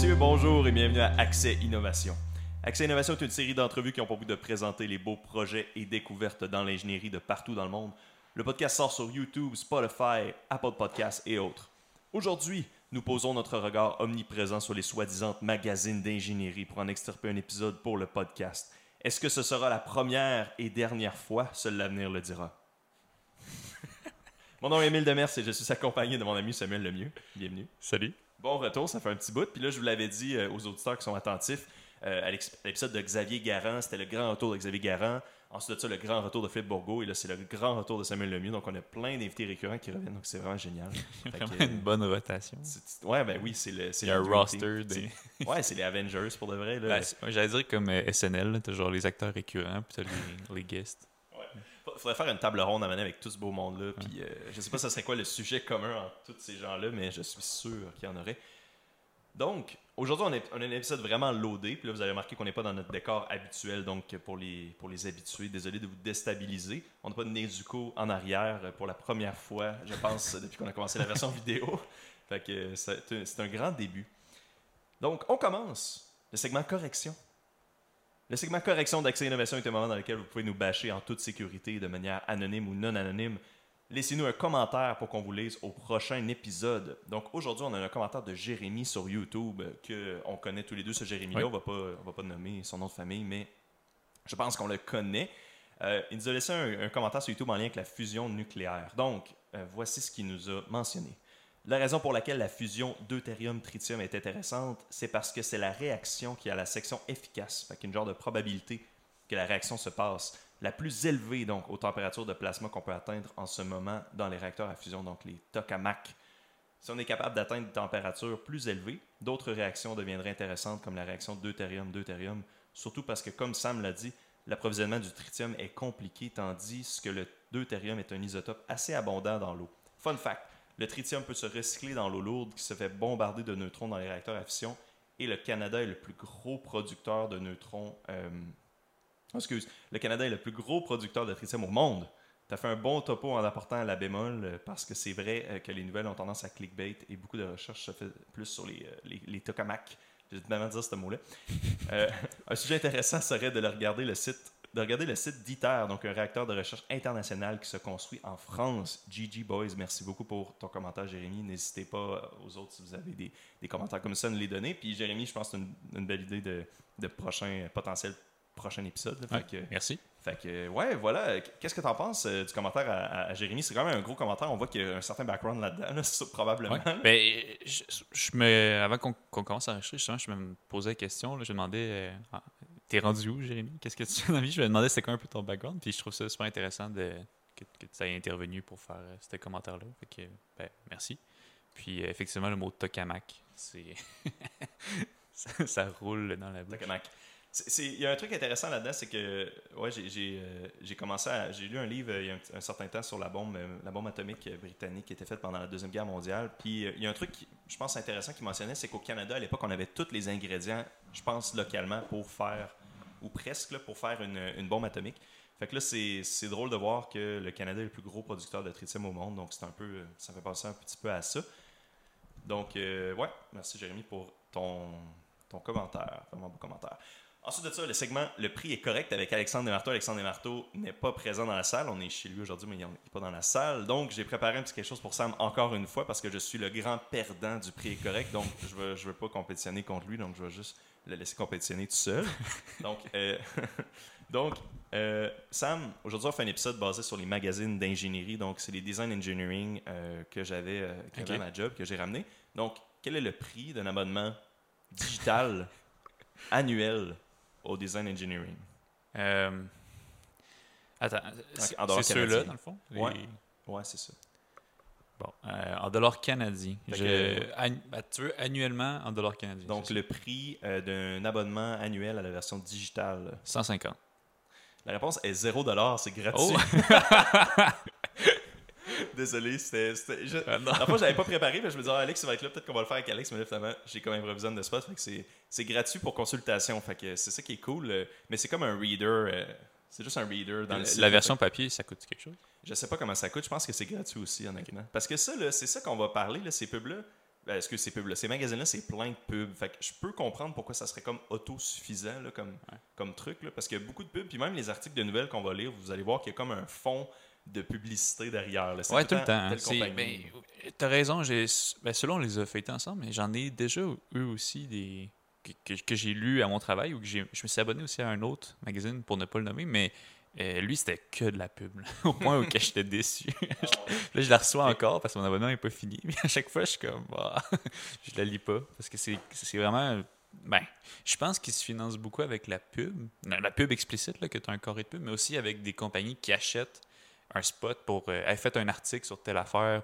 messieurs, bonjour et bienvenue à Accès Innovation. Accès Innovation est une série d'entrevues qui ont pour but de présenter les beaux projets et découvertes dans l'ingénierie de partout dans le monde. Le podcast sort sur YouTube, Spotify, Apple Podcasts et autres. Aujourd'hui, nous posons notre regard omniprésent sur les soi-disant magazines d'ingénierie pour en extirper un épisode pour le podcast. Est-ce que ce sera la première et dernière fois Seul l'avenir le dira? mon nom est Émile Demers et je suis accompagné de mon ami Samuel Lemieux. Bienvenue. Salut. Bon retour, ça fait un petit bout. Puis là, je vous l'avais dit euh, aux auditeurs qui sont attentifs, euh, à l'épisode de Xavier Garand, c'était le grand retour de Xavier Garand. Ensuite de ça, le grand retour de Philippe Bourgault. Et là, c'est le grand retour de Samuel Lemieux. Donc, on a plein d'invités récurrents qui reviennent. Donc, c'est vraiment génial. vraiment une bonne rotation. Ouais, ben oui, c'est le. Il y a un roster. Des... Ouais, c'est les Avengers pour de vrai. Là. Ben, J'allais dire comme euh, SNL, t'as genre les acteurs récurrents, puis t'as les, les guests. Faudrait faire une table ronde à mener avec tout ce beau monde-là. Puis, euh, je sais pas ce serait quoi le sujet commun entre tous ces gens-là, mais je suis sûr qu'il y en aurait. Donc, aujourd'hui, on, a un épisode vraiment loadé. Puis là, vous avez remarqué qu'on n'est pas dans notre décor habituel. Donc, pour les, pour les habitués, désolé de vous déstabiliser. On n'a pas de Nezuko en arrière pour la première fois, je pense, depuis qu'on a commencé la version vidéo. Fait que c'est un grand début. Donc, on commence le segment correction. Le segment correction d'Accès Innovation est un moment dans lequel vous pouvez nous bâcher en toute sécurité, de manière anonyme ou non anonyme. Laissez-nous un commentaire pour qu'on vous lise au prochain épisode. Donc aujourd'hui, on a un commentaire de Jérémy sur YouTube que on connaît tous les deux ce Jérémy-là. On va pas, on va pas nommer son nom de famille, mais je pense qu'on le connaît. Euh, il nous a laissé un, commentaire sur YouTube en lien avec la fusion nucléaire. Donc euh, voici ce qu'il nous a mentionné. La raison pour laquelle la fusion deutérium-tritium est intéressante, c'est parce que c'est la réaction qui a la section efficace, fait une genre de probabilité que la réaction se passe la plus élevée donc aux températures de plasma qu'on peut atteindre en ce moment dans les réacteurs à fusion, donc les tokamaks. Si on est capable d'atteindre des températures plus élevées, d'autres réactions deviendraient intéressantes comme la réaction deutérium-deutérium, surtout parce que comme Sam l'a dit, l'approvisionnement du tritium est compliqué tandis que le deutérium est un isotope assez abondant dans l'eau. Fun fact, le tritium peut se recycler dans l'eau lourde qui se fait bombarder de neutrons dans les réacteurs à fusion et le Canada est le plus gros producteur de neutrons euh, excuse, le Canada est le plus gros producteur de tritium au monde. Tu as fait un bon topo en apportant la bémol euh, parce que c'est vrai euh, que les nouvelles ont tendance à clickbait et beaucoup de recherches se fait plus sur les, euh, les, les tokamaks. J'ai vraiment dire ce mot-là. un sujet intéressant serait de regarder le site de regarder le site d'ITER, donc un réacteur de recherche international qui se construit en France. GG Boys, merci beaucoup pour ton commentaire, Jérémy. N'hésitez pas aux autres si vous avez des, des, commentaires comme ça nous les donner. Puis Jérémy, je pense que c'est une, une, belle idée de, de prochain potentiel prochain épisode. merci. Fait que, ouais, voilà. Qu'est-ce que tu en penses euh, du commentaire à, Jérémy? C'est quand même un gros commentaire. On voit qu'il y a un certain background là-dedans, probablement. Ben, je, me, avant qu'on commence à enregistrer, je me posais la question. je demandais euh, T'es rendu où, Jérémy? Qu'est-ce que tu fais dans la vie? Je me demandais c'était quoi un peu ton background. Puis je trouve ça super intéressant de, que, tu aies intervenu pour faire euh, ce commentaire-là. Fait que, ben, merci. Puis effectivement, le mot tokamak, c'est. ça, roule dans la bouche. Tokamak. Il y a un truc intéressant là-dedans, c'est que ouais, j'ai euh, commencé à. J'ai lu un livre euh, il y a un, certain temps sur la bombe, euh, la bombe atomique britannique qui était faite pendant la Deuxième Guerre mondiale. Puis il y a un truc, je pense, intéressant qui mentionnait, c'est qu'au Canada, à l'époque, on avait tous les ingrédients, je pense, localement, pour faire, ou presque, pour faire une, bombe atomique. Fait que là, c'est drôle de voir que le Canada est le plus gros producteur de tritium au monde. Donc, c'est un peu. Ça fait penser un petit peu à ça. Donc, ouais, merci Jérémy pour ton, ton commentaire. Vraiment beau commentaire. Ensuite de ça, le segment Le prix est correct avec Alexandre Desmarteau. Alexandre Desmarteau n'est pas présent dans la salle. On est chez lui aujourd'hui, mais il n'est pas dans la salle. Donc, j'ai préparé un petit quelque chose pour Sam encore une fois parce que je suis le grand perdant du prix est correct. Donc, je ne veux, je veux pas compétitionner contre lui. Donc, je vais juste le laisser compétitionner tout seul. donc, euh, donc euh, Sam, aujourd'hui, on fait un épisode basé sur les magazines d'ingénierie. Donc, c'est les design engineering euh, que j'avais à ma job, que j'ai ramené. Donc, quel est le prix d'un abonnement digital annuel? Au design engineering? Euh, attends, c'est ceux-là, dans le fond? Oui, ouais, c'est ça. Bon, euh, en dollars canadiens. Je, ben, tu veux annuellement en dollars canadiens. Donc, le prix euh, d'un abonnement annuel à la version digitale 150. La réponse est 0 c'est gratuit. Oh. Désolé, c'était. Je... Ah, la fois, j'avais pas préparé, mais je me disais, ah, Alex, ça va être là, peut-être qu'on va le faire avec Alex, mais là, finalement, j'ai quand même improvisé de spot. c'est gratuit pour consultation. Fait que c'est ça qui est cool. Euh, mais c'est comme un reader. Euh, c'est juste un reader dans le La version papier, ça coûte quelque chose? Je sais pas comment ça coûte. Je pense que c'est gratuit aussi, honnêtement. Parce que ça, c'est ça qu'on va parler, là, ces pubs-là. Ben, est-ce que ces pubs-là, ces magazines-là, c'est plein de pubs. Fait que je peux comprendre pourquoi ça serait comme autosuffisant là, comme, comme truc. Là, parce qu'il y a beaucoup de pubs. Puis même les articles de nouvelles qu'on va lire, vous allez voir qu'il y a comme un fond de publicité derrière. Là. Ouais, tout le temps. hein. T'as raison, j'ai, ben, selon on les a feuilletés ensemble, mais j'en ai déjà eux aussi des que, que- que j'ai lu à mon travail ou que je me suis abonné aussi à un autre magazine pour ne pas le nommer, mais euh, lui c'était que de la pub, là, au point où j'étais déçu. là je la reçois encore parce que mon abonnement n'est pas fini, mais à chaque fois je suis comme bah, je la lis pas parce que c'est, vraiment ben, je pense qu'il se finance beaucoup avec la pub, la pub explicite là, que tu as un carré de pub, mais aussi avec des compagnies qui achètent un spot pour euh, hey, faites un article sur telle affaire.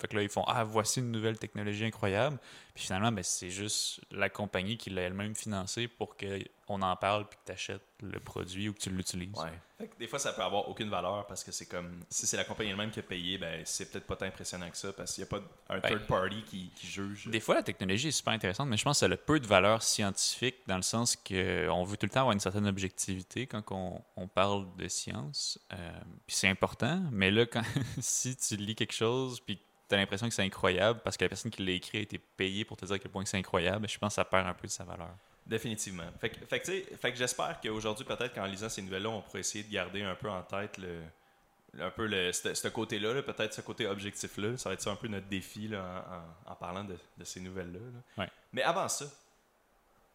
Fait que là, ils font Ah, voici une nouvelle technologie incroyable. Puis finalement, ben, c'est juste la compagnie qui l'a elle-même financé pour qu'on en parle puis que tu achètes le produit ou que tu l'utilises. Ouais. Fait que des fois, ça peut avoir aucune valeur parce que c'est comme. Si c'est la compagnie elle-même qui a payé, ben, c'est peut-être pas tant impressionnant que ça parce qu'il n'y a pas un Ben, third party qui, qui juge. Des fois, la technologie est super intéressante, mais je pense que ça a peu de valeur scientifique dans le sens qu'on veut tout le temps avoir une certaine objectivité quand on, on parle de science. Euh, puis c'est important, mais là, quand, si tu lis quelque chose puis tu as l'impression que c'est incroyable parce que la personne qui l'a écrit a été payée pour te dire à quel point que c'est incroyable, je pense que ça perd un peu de sa valeur. Définitivement. Fait que, fait que, fait que j'espère qu'aujourd'hui, peut-être qu'en lisant ces nouvelles-là, on pourrait essayer de garder un peu en tête le, un peu le, ce, côté-là, là, peut-être ce côté objectif-là. Ça va être ça un peu notre défi là, en, en- en parlant de, de ces nouvelles-là. là. Ouais. Mais avant ça,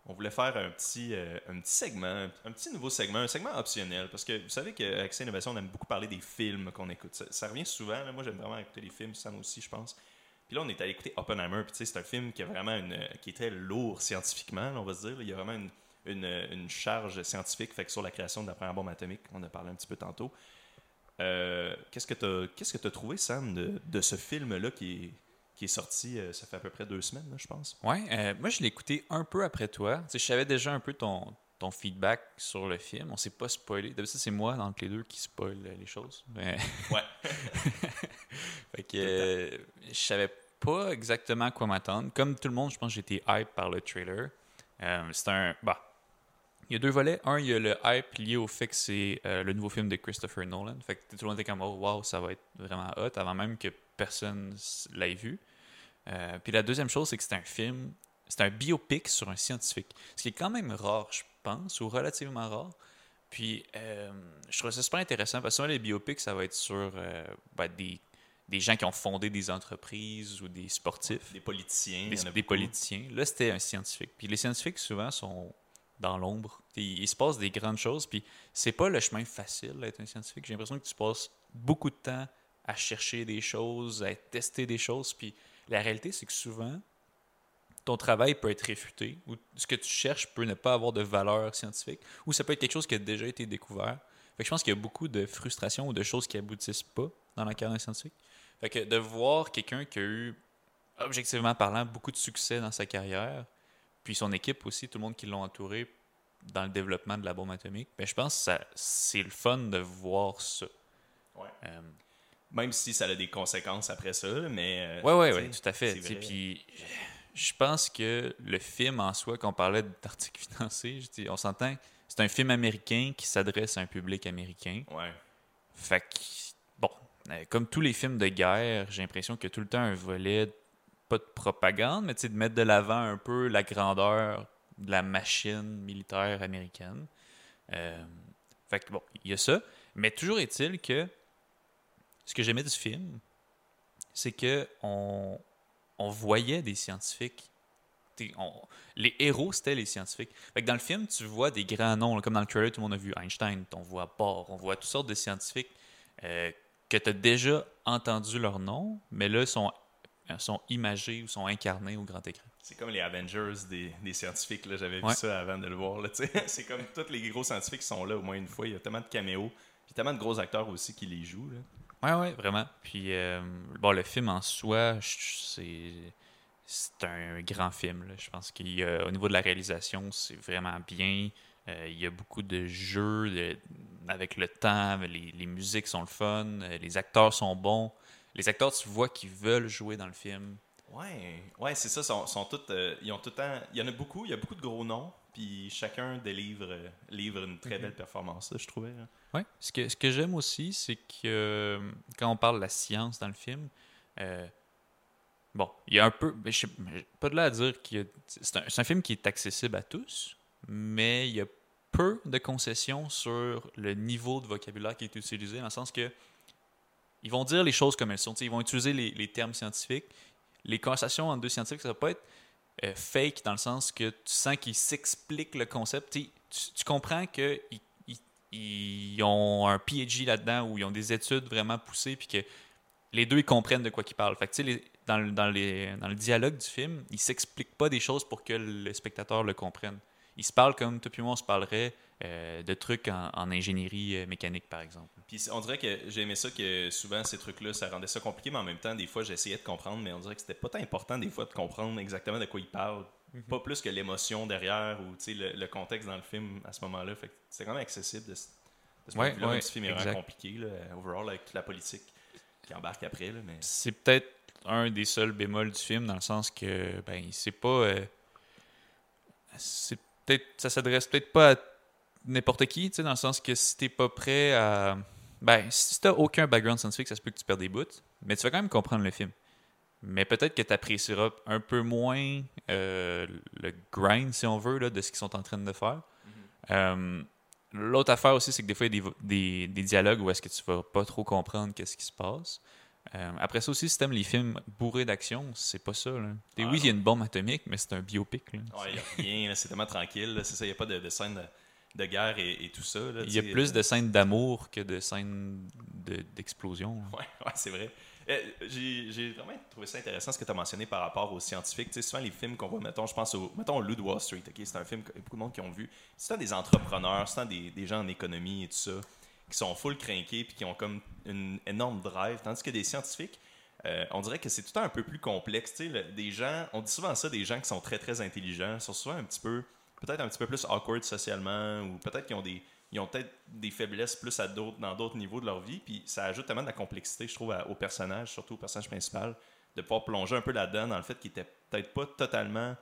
on voulait faire un petit, euh, un petit segment, un, petit nouveau segment, un segment optionnel. Parce que vous savez qu'avec ces innovations, on aime beaucoup parler des films qu'on écoute. Ça, revient souvent. Moi, j'aime vraiment écouter les films, Sam aussi, je pense. Puis là, on est allé écouter Oppenheimer. Puis c'est un film qui, a vraiment une, qui est lourd scientifiquement, on va se dire. Il y a vraiment une, une, charge scientifique sur la création de la première bombe atomique. On a parlé un petit peu tantôt. Euh, qu'est-ce que tu as, que trouvé, Sam, de, de ce film-là qui est, qui est sorti, euh, ça fait à peu près deux semaines, là, je pense? Ouais, euh, moi je l'ai écouté un peu après toi. Tu sais, je savais déjà un peu ton, ton feedback sur le film. On s'est pas spoilé. D'habitude, c'est moi entre les deux qui spoil euh, les choses. Mais- Ouais. fait que euh, je savais pas exactement à quoi m'attendre. Comme tout le monde, je pense que j'étais hype par le trailer. Euh, c'est un. Bah. Il y a deux volets. Un, il y a le hype lié au fait que c'est euh, le nouveau film de Christopher Nolan. Fait que tout le monde était comme, oh wow, ça va être vraiment hot, avant même que personne l'ait vu. Euh, puis la deuxième chose, c'est que c'est un film, c'est un biopic sur un scientifique. Ce qui est quand même rare, je pense, ou relativement rare. Puis euh, je trouve ça super intéressant parce que souvent, les biopics, ça va être sur euh, ben, des, des gens qui ont fondé des entreprises ou des sportifs Des politiciens. il des, y en a des beaucoup. politiciens. Là, c'était un scientifique. Puis les scientifiques, souvent, sont dans l'ombre. Il, il se passe des grandes choses. Puis c'est pas le chemin facile d'être un scientifique. J'ai l'impression que tu passes beaucoup de temps à chercher des choses, à tester des choses. Puis la réalité, c'est que souvent, ton travail peut être réfuté ou ce que tu cherches peut ne pas avoir de valeur scientifique ou ça peut être quelque chose qui a déjà été découvert. Fait que je pense qu'il y a beaucoup de frustration ou de choses qui aboutissent pas dans la carrière scientifique. Fait que de voir quelqu'un qui a eu, objectivement parlant, beaucoup de succès dans sa carrière, puis son équipe aussi, tout le monde qui l'a entouré dans le développement de la bombe atomique, ben je pense que c'est le fun de voir ça. Ouais. Euh, Même si ça a des conséquences après ça, mais. tu ouais, sais, tout à fait. Puis je pense que le film en soi, qu'on parlait d'articles je dis, on s'entend, c'est un film américain qui s'adresse à un public américain. Ouais. Fait que, bon, euh, comme tous les films de guerre, j'ai l'impression qu'il y a tout le temps un volet, pas de propagande, mais de mettre de l'avant un peu la grandeur de la machine militaire américaine. Euh, fait que, bon, il y a ça. Mais toujours est-il que ce que j'aimais du film, c'est que on, on voyait des scientifiques. On- les héros, c'était les scientifiques. Fait que dans le film, tu vois des grands noms, comme dans le trailer, tout le monde a vu Einstein, on voit Bohr, on voit toutes sortes de scientifiques euh, que tu as déjà entendu leur nom, mais là, sont, euh, sont imagés ou sont incarnés au grand écran. C'est comme les Avengers des, des scientifiques. J'avais Ouais. vu ça avant de le voir. c'est comme tous les gros scientifiques qui sont là au moins une fois. Il y a tellement de caméos. Puis tellement de gros acteurs aussi qui les jouent. Là. Ouais, ouais, vraiment. Puis, euh, bon, le film en soi, c'est c'est un grand film. là. Je pense qu'au niveau de la réalisation, c'est vraiment bien. Euh, il y a beaucoup de jeux de- avec le temps, les, les musiques sont le fun, euh, les acteurs sont bons. Les acteurs, tu vois qu'ils veulent jouer dans le film. Ouais, ouais, c'est ça. Sont, euh, ils ont tout le temps. Il y en a beaucoup. Il y a beaucoup de gros noms. Puis chacun délivre euh, livre une très belle performance. là, je trouvais. là. Ouais. Ce que, ce que j'aime aussi, c'est que euh, quand on parle de la science dans le film, euh, bon, il y a un peu. ben, je sais- pas de là à dire a- c'est un, un film qui est accessible à tous, mais il y a peu de concessions sur le niveau de vocabulaire qui est utilisé, dans le sens que ils vont dire les choses comme elles sont. Ils vont utiliser les, termes scientifiques. Les conversations entre deux scientifiques, ça va pas être euh, fake dans le sens que tu sens qu'ils s'expliquent le concept. Tu- tu comprends qu'ils ils, ont un PhD là-dedans ou ils ont des études vraiment poussées puis que les deux ils comprennent de quoi ils parlent. Fait que, dans, le- dialogue du film, ils s'expliquent pas des choses pour que le spectateur le comprenne. Ils se parlent comme toi puis moi on se parlerait euh, de trucs en, ingénierie euh, mécanique par exemple. Puis on dirait que j'ai aimé ça que souvent ces trucs-là, ça rendait ça compliqué, mais en même temps, des fois, j'essayais de comprendre, mais on dirait que c'était pas tant important des fois de comprendre exactement de quoi ils parlent. Pas plus que l'émotion derrière ou le, le contexte dans le film à ce moment-là. Fait c'était quand même accessible de, de ce point Ouais, de vue-là, ouais, même si le film est compliqué, là, overall, avec toute la politique qui embarque après. Là, mais... C'est peut-être un des seuls bémols du film dans le sens que ben c'est pas euh, c'est peut-être ça s'adresse peut-être pas à n'importe qui, tu sais dans le sens que si t'es pas prêt à ben si t'as aucun background scientifique, ça se peut que tu perds des bouts, mais tu vas quand même comprendre le film. Mais peut-être que tu apprécieras un peu moins euh, le grind, si on veut, là, de ce qu'ils sont en train de faire. Euh, L'autre affaire aussi, c'est que des fois, il y a des, des, des dialogues où est-ce que tu vas pas trop comprendre qu'est-ce qui se passe. Euh, après ça aussi, si t'aimes les films bourrés d'action, c'est pas ça. Là. Ah, oui, il y a une bombe atomique, mais c'est un biopic. Là. Ouais, y a rien, c'est tellement tranquille. C'est ça, il n'y a pas de, de scène de, de guerre et, et tout ça. Il y a plus de scènes d'amour que de scènes de- d'explosion. là. Ouais, ouais, c'est vrai. Euh, J'ai vraiment trouvé ça intéressant ce que tu as mentionné par rapport aux scientifiques. Souvent, les films qu'on voit, mettons, je pense au, mettons, Wall Street. ok, C'est un film que beaucoup de monde qui ont vu. C'est des entrepreneurs, c'est des, des gens en économie et tout ça, qui sont full crinqués puis qui ont comme une énorme drive. Tandis que des scientifiques, euh, on dirait que c'est tout un peu plus complexe. Des gens, on dit souvent ça, des gens qui sont très, très intelligents, sont souvent un petit peu, peut-être un petit peu plus awkward socialement, ou peut-être qu'ils ont des, ils ont peut-être des faiblesses plus à d'autres, dans d'autres niveaux de leur vie, puis ça ajoute tellement de la complexité, je trouve, au personnage, surtout au personnage principal, de pouvoir plonger un peu là-dedans, dans le fait qu'il était peut-être pas totalement.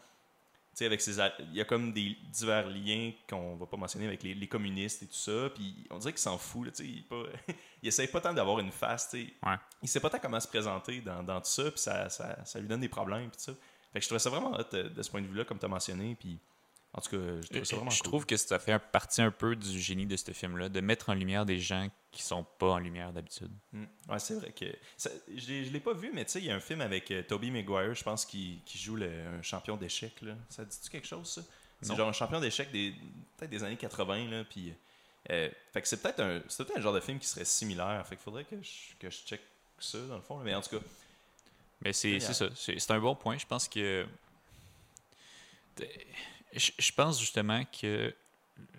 Tu sais, avec ses. Il y a comme des divers liens qu'on va pas mentionner avec les, les communistes et tout ça, puis on dirait qu'il s'en fout, là, tu sais, il, pas, il essaye pas tant d'avoir une face, tu sais. Ouais. Il sait pas tant comment se présenter dans, dans tout ça, puis ça, ça, ça lui donne des problèmes, puis tout ça. Fait que je trouvais ça vraiment hot euh, de ce point de vue-là, comme tu as mentionné, puis en tout cas, je trouve ça vraiment Je cool. trouve que ça fait partie un peu du génie de ce film-là, de mettre en lumière des gens qui sont pas en lumière d'habitude. Mm. Ouais, c'est vrai que. ça- je je l'ai pas vu, mais tu sais, il y a un film avec euh, Tobey Maguire, je pense, qui, qui joue le, un champion d'échecs. Ça dit-tu quelque chose, ça? C'est genre un champion d'échecs des, peut-être des années 80. Là, puis, euh, fait que c'est peut-être un, c'est peut-être un genre de film qui serait similaire. Fait qu'il faudrait que je, que je check ça, dans le fond. là. Mais en tout cas, Mais c'est ça. C'est c'est un bon point. Je pense que. Je je pense justement que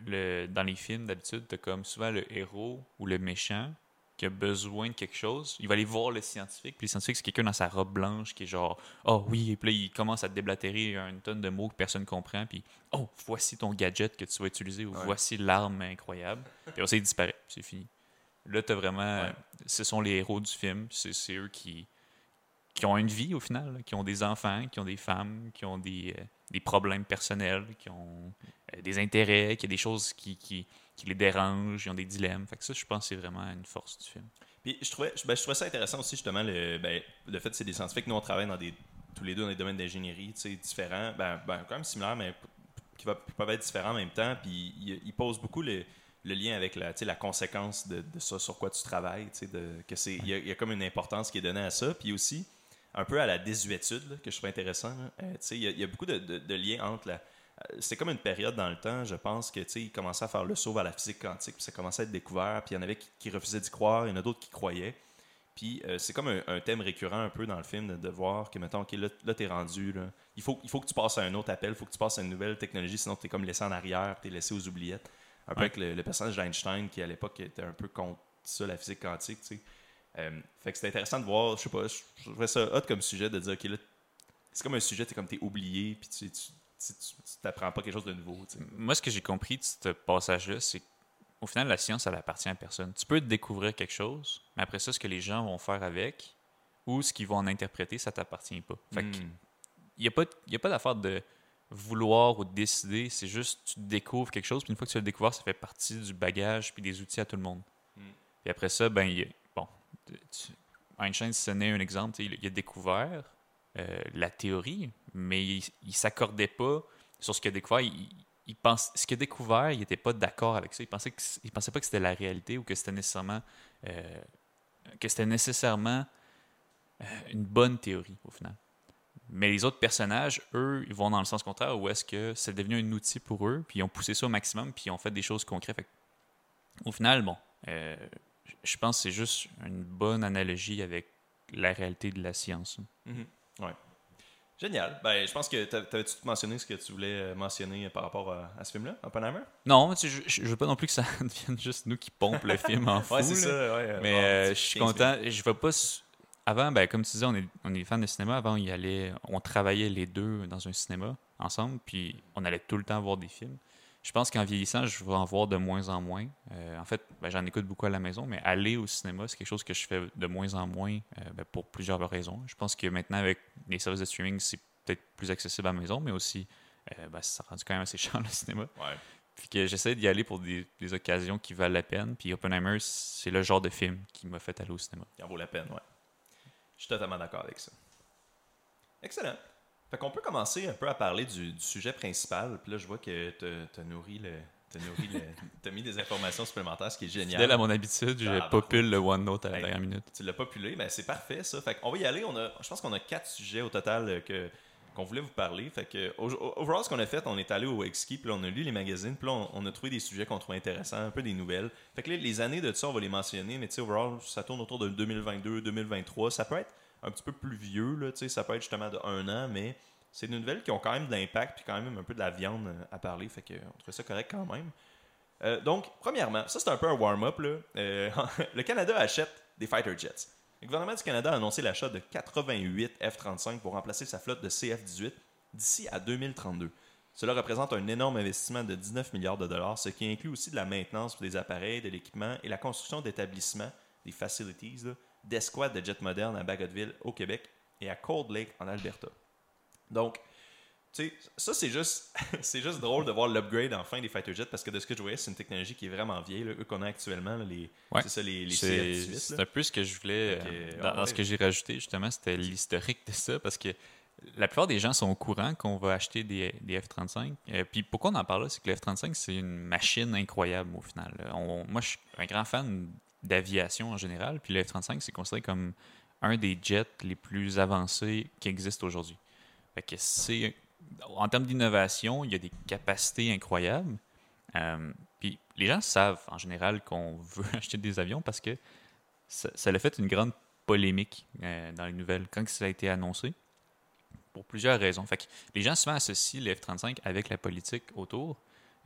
le, dans les films, d'habitude, tu comme souvent le héros ou le méchant qui a besoin de quelque chose. Il va aller voir le scientifique. Puis le scientifique, c'est quelqu'un dans sa robe blanche qui est genre Oh oui. Et puis là, il commence à te déblatérer une tonne de mots que personne ne comprend. Puis Oh, voici ton gadget que tu vas utiliser ou Ouais. voici l'arme incroyable. Puis après ça, il disparaît. C'est fini. Là, tu vraiment. Ouais. Ce sont les héros du film. C'est c'est eux qui qui ont une vie au final, là, qui ont des enfants, qui ont des femmes, qui ont des, euh, des problèmes personnels, qui ont euh, des intérêts, qui ont des choses qui, qui, les dérangent, ils ont des dilemmes. Fait que ça, je pense c'est vraiment une force du film. Puis je trouvais, ben, trouvais ça intéressant aussi, justement, le, ben, le fait que c'est des scientifiques. Nous, on travaille dans des, tous les deux dans des domaines d'ingénierie, différents, ben, ben, quand même similaires, mais qui, va- qui peuvent être différents en même temps. Puis ils posent beaucoup le, le lien avec la, la conséquence de, de ça sur quoi tu travailles. que il, y y a comme une importance qui est donnée à ça. Puis aussi, un peu à la désuétude, là, que je trouve intéressant. Euh, il, y a, il y a beaucoup de, de- de liens entre la. euh, C'est comme une période dans le temps, je pense, que ils commençaient à faire le saut vers la physique quantique, puis ça commençait à être découvert, puis il y en avait qui, qui refusaient d'y croire, il y en a d'autres qui croyaient. Puis euh, c'est comme un, un thème récurrent un peu dans le film de, de voir que, mettons, OK, là, là t'es rendu, là. Il, faut, il faut que tu passes à un autre appel, il faut que tu passes à une nouvelle technologie, sinon t'es comme laissé en arrière, t'es laissé aux oubliettes. Un peu Ouais. avec le, le personnage d'Einstein qui, à l'époque, était un peu contre ça, la physique quantique, tu sais. Euh, fait que c'était intéressant de voir, je sais pas, je trouvais ça hot comme sujet de dire, OK, là, c'est comme un sujet, t'es comme t'es oublié, puis tu, tu, tu, t'apprends pas quelque chose de nouveau. Moi, ce que j'ai compris de ce passage-là, c'est qu'au final, la science, elle appartient à personne. Tu peux découvrir quelque chose, mais après ça, ce que les gens vont faire avec ou ce qu'ils vont en interpréter, ça t'appartient pas. Fait Hmm. il n'y a pas, y a pas d'affaire de vouloir ou de décider, c'est juste tu découvres quelque chose, puis une fois que tu l'as découvert, ça fait partie du bagage puis des outils à tout le monde. Mm. Puis après ça, ben, il y a- bon, Einstein, ce n'est un exemple, il, a découvert euh, la théorie, mais il, il s'accordait pas sur ce qu'il a découvert. Il, pense, ce qu'il a découvert, il n'était pas d'accord avec ça. Il pensait que, il pensait pas que c'était la réalité ou que c'était nécessairement euh, que c'était nécessairement euh, une bonne théorie au final. Mais les autres personnages, eux, ils vont dans le sens contraire, où est-ce que c'est devenu un outil pour eux, puis ils ont poussé ça au maximum, puis ils ont fait des choses concrètes. Au final, bon, je pense que c'est juste une bonne analogie avec la réalité de la science. Mhm. Ouais. Génial. Ben, je pense que t'a- t'avais-tu mentionné ce que tu voulais euh, mentionner par rapport à, à ce film-là, Oppenheimer? Non, tu je, je veux pas non plus que ça devienne juste nous qui pompent le film en fou. Ouais, c'est ça. Ouais, euh, Mais bon, euh, je suis 15 content. Je vais pas. Avant, ben, comme tu disais, on est, on est fan de cinéma. Avant, on y allait, on travaillait les deux dans un cinéma ensemble, puis on allait tout le temps voir des films. Je pense qu'en vieillissant, je vais en voir de moins en moins. Euh, en fait, ben, j'en écoute beaucoup à la maison, mais aller au cinéma, c'est quelque chose que je fais de moins en moins euh, ben, pour plusieurs raisons. Je pense que maintenant, avec les services de streaming, c'est peut-être plus accessible à la maison, mais aussi, euh, ben, ça rend quand même assez cher le cinéma. Ouais. Puis que j'essaie d'y aller pour des, des occasions qui valent la peine. Puis Oppenheimer, c'est le genre de film qui m'a fait aller au cinéma. Il en vaut la peine, ouais. Je suis totalement d'accord avec ça. Excellent. Fait qu'on peut commencer un peu à parler du, du sujet principal. Puis là, je vois que t'as as nourri le. T'as le. Mis des informations supplémentaires, ce qui est génial. Fidèle à mon habitude, je Ah, popule le OneNote à la Hey. dernière minute. Tu l'as populé, ben c'est parfait ça. Fait qu'on va y aller. On a, je pense qu'on a quatre sujets au total euh, que qu'on voulait vous parler. Fait que overall, ce qu'on a fait, on est allé au Exki, puis on a lu les magazines, puis là, on, on a trouvé des sujets qu'on trouvait intéressants, un peu des nouvelles. Fait que là, les années de ça, on va les mentionner, mais tu sais, overall, ça tourne autour de 2022, 2023. Ça peut être un petit peu plus vieux, là, ça peut être justement de un an, mais c'est des nouvelles qui ont quand même de l'impact, puis quand même un peu de la viande euh, à parler. Fait que on trouvait ça correct quand même. Euh, donc, premièrement, ça c'est un peu un warm-up. Euh, le Canada achète des fighter jets. Le gouvernement du Canada a annoncé l'achat de 88 F-35 pour remplacer sa flotte de CF-18 d'ici à 2032. Cela représente un énorme investissement de 19 milliards de dollars, ce qui inclut aussi de la maintenance des appareils, de l'équipement et la construction d'établissements, des facilities, là, d'escouades de jets modernes à Bagotville au Québec et à Cold Lake en Alberta. Donc, tu sais, ça c'est juste, c'est juste drôle de voir l'upgrade enfin des fighter jets parce que de ce que je voyais, c'est une technologie qui est vraiment vieille, là, eux qu'on a actuellement, là, les, Ouais. c'est ça, les, les C'est CF-18. c'est là. un peu ce que je voulais, euh, ah dans, ouais. ce que j'ai rajouté, justement, c'était l'historique de ça, parce que la plupart des gens sont au courant qu'on va acheter des, des F-35. Euh, puis pourquoi on en parle là, c'est que le F-35, c'est une machine incroyable au final. Euh, On- moi, je suis un grand fan d'aviation en général, puis le F-35, c'est considéré comme un des jets les plus avancés qui existent aujourd'hui. En termes d'innovation, il y a des capacités incroyables. Euh, puis les gens savent en général qu'on veut acheter des avions parce que ça, ça a fait une grande polémique euh, dans les nouvelles quand ça a été annoncé pour plusieurs raisons. Fait les gens souvent associent les F-35 avec la politique autour.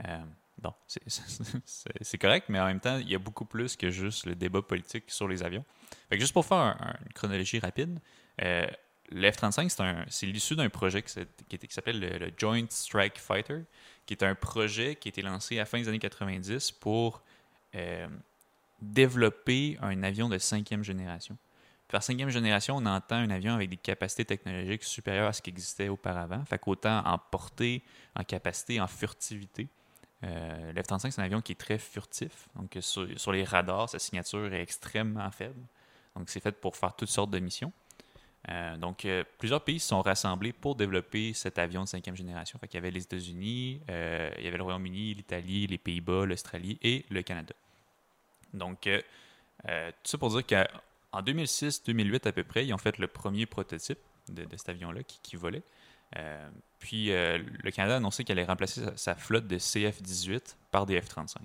Euh, bon, c'est- correct, mais en même temps, il y a beaucoup plus que juste le débat politique sur les avions. Fait que juste pour faire un- un- une chronologie rapide, euh, le F-35, c'est l'issue d'un projet qui, qui s'appelle le, le Joint Strike Fighter, qui est un projet qui a été lancé à la fin des années 90 pour euh, développer un avion de cinquième génération. Par cinquième génération, on entend un avion avec des capacités technologiques supérieures à ce qui existait auparavant. Fait qu'autant en portée, en capacité, en furtivité. Euh, le F-35, c'est un avion qui est très furtif. Donc, sur, sur les radars, sa signature est extrêmement faible. Donc, c'est fait pour faire toutes sortes de missions. Euh, donc, euh, plusieurs pays se sont rassemblés pour développer cet avion de cinquième génération. Qu'il y avait les États-Unis, euh, il y avait le Royaume-Uni, l'Italie, les Pays-Bas, l'Australie et le Canada. Donc, euh, euh, tout ça pour dire qu'en 2006-2008 à peu près, ils ont fait le premier prototype de, cet avion-là qui volait. Euh, puis euh, le Canada a annoncé qu'il allait remplacer sa, sa flotte de CF-18 par des F-35.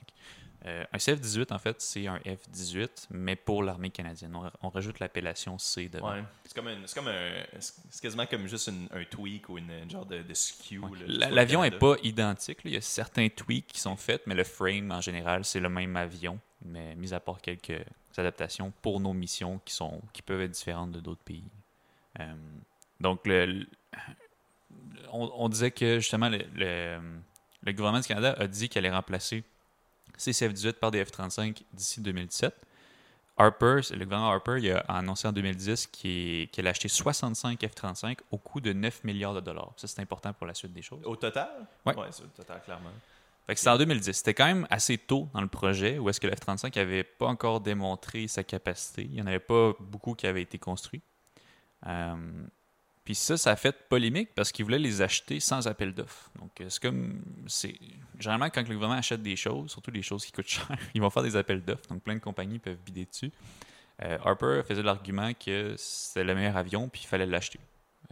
Euh, un CF-18, en fait, c'est un F-18, mais pour l'armée canadienne. On, on rajoute l'appellation C devant. Ouais. C'est comme, un- c'est comme un, c'est quasiment comme juste une- un tweak ou une, une genre de, de skew. Ouais. là, L'avion n'est pas identique. là. Il y a certains tweaks qui sont faits, mais le frame, en général, c'est le même avion, mais mis à part quelques adaptations pour nos missions qui, sont, qui peuvent être différentes de d'autres pays. Euh, donc, le- on, on disait que justement, le, le- le gouvernement du Canada a dit qu'il allait remplacer ces CF-18 par des F-35 d'ici 2017. Harper, le gouvernement Harper il a annoncé en 2010 qu'il qu'il allait acheter 65 F-35 au coût de 9 milliards de dollars. Ça, c'est important pour la suite des choses. Au total? Ouais. c'est au total, clairement. C'était en 2010. C'était quand même assez tôt dans le projet où est-ce que le F-35 n'avait pas encore démontré sa capacité. Il n'y en avait pas beaucoup qui avaient été construits. Euh, Puis ça, ça a fait polémique parce qu'ils voulaient les acheter sans appel d'offres. Donc, euh, c'est comme. c'est Généralement, quand le gouvernement achète des choses, surtout des choses qui coûtent cher, ils vont faire des appels d'offres. Donc, plein de compagnies peuvent bider dessus. Euh, Harper faisait l'argument que c'était le meilleur avion, puis il fallait l'acheter.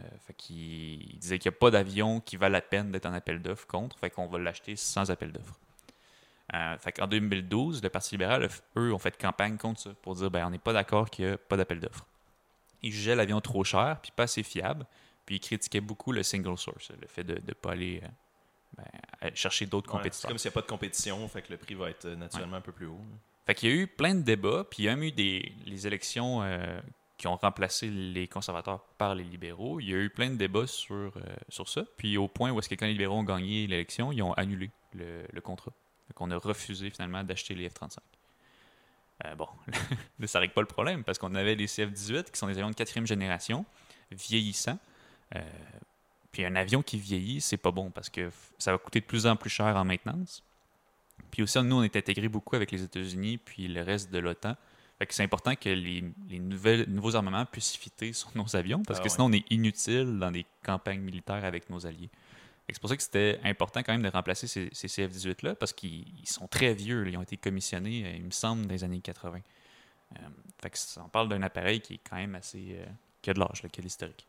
Euh, fait qu'il il disait qu'il n'y a pas d'avion qui valent la peine d'être en appel d'offres contre, fait qu'on va l'acheter sans appel d'offres. Euh, fait qu'en 2012, le Parti libéral, eux, ont fait campagne contre ça pour dire ben, on n'est pas d'accord qu'il n'y a pas d'appel d'offres. Ils jugeaient l'avion trop cher puis pas assez fiable, puis ils critiquaient beaucoup le single source, le fait de ne pas aller euh, ben, aller chercher d'autres Ouais, c'est compétiteurs. comme s'il n'y a pas de compétition, fait que le prix va être euh, naturellement un peu plus haut. là. Fait qu'il y a eu plein de débats, puis il y a même eu des, les élections euh, qui ont remplacé les conservateurs par les libéraux. Il y a eu plein de débats sur, euh, sur ça. Puis au point où est-ce que quand les libéraux ont gagné l'élection, ils ont annulé le, le contrat. Donc on a refusé finalement d'acheter les F-35. Euh, bon, là, ça règle pas le problème parce qu'on avait les CF-18 qui sont des avions de quatrième génération, vieillissants. Euh, puis un avion qui vieillit, c'est pas bon parce que ça va coûter de plus en plus cher en maintenance. Puis aussi, nous, on est intégrés beaucoup avec les États-Unis puis le reste de l'OTAN. Fait que c'est important que les, les nouvelles, nouveaux armements puissent fitter sur nos avions parce Ah que ouais. sinon, on est inutile dans des campagnes militaires avec nos alliés. C'est pour ça que c'était important quand même de remplacer ces, ces CF-18-là parce qu'ils ils sont très vieux. Ils ont été commissionnés, euh, il me semble, dans les années 80. Euh, fait que on parle d'un appareil qui est quand même assez. euh, qui a de l'âge, qui a de l'historique.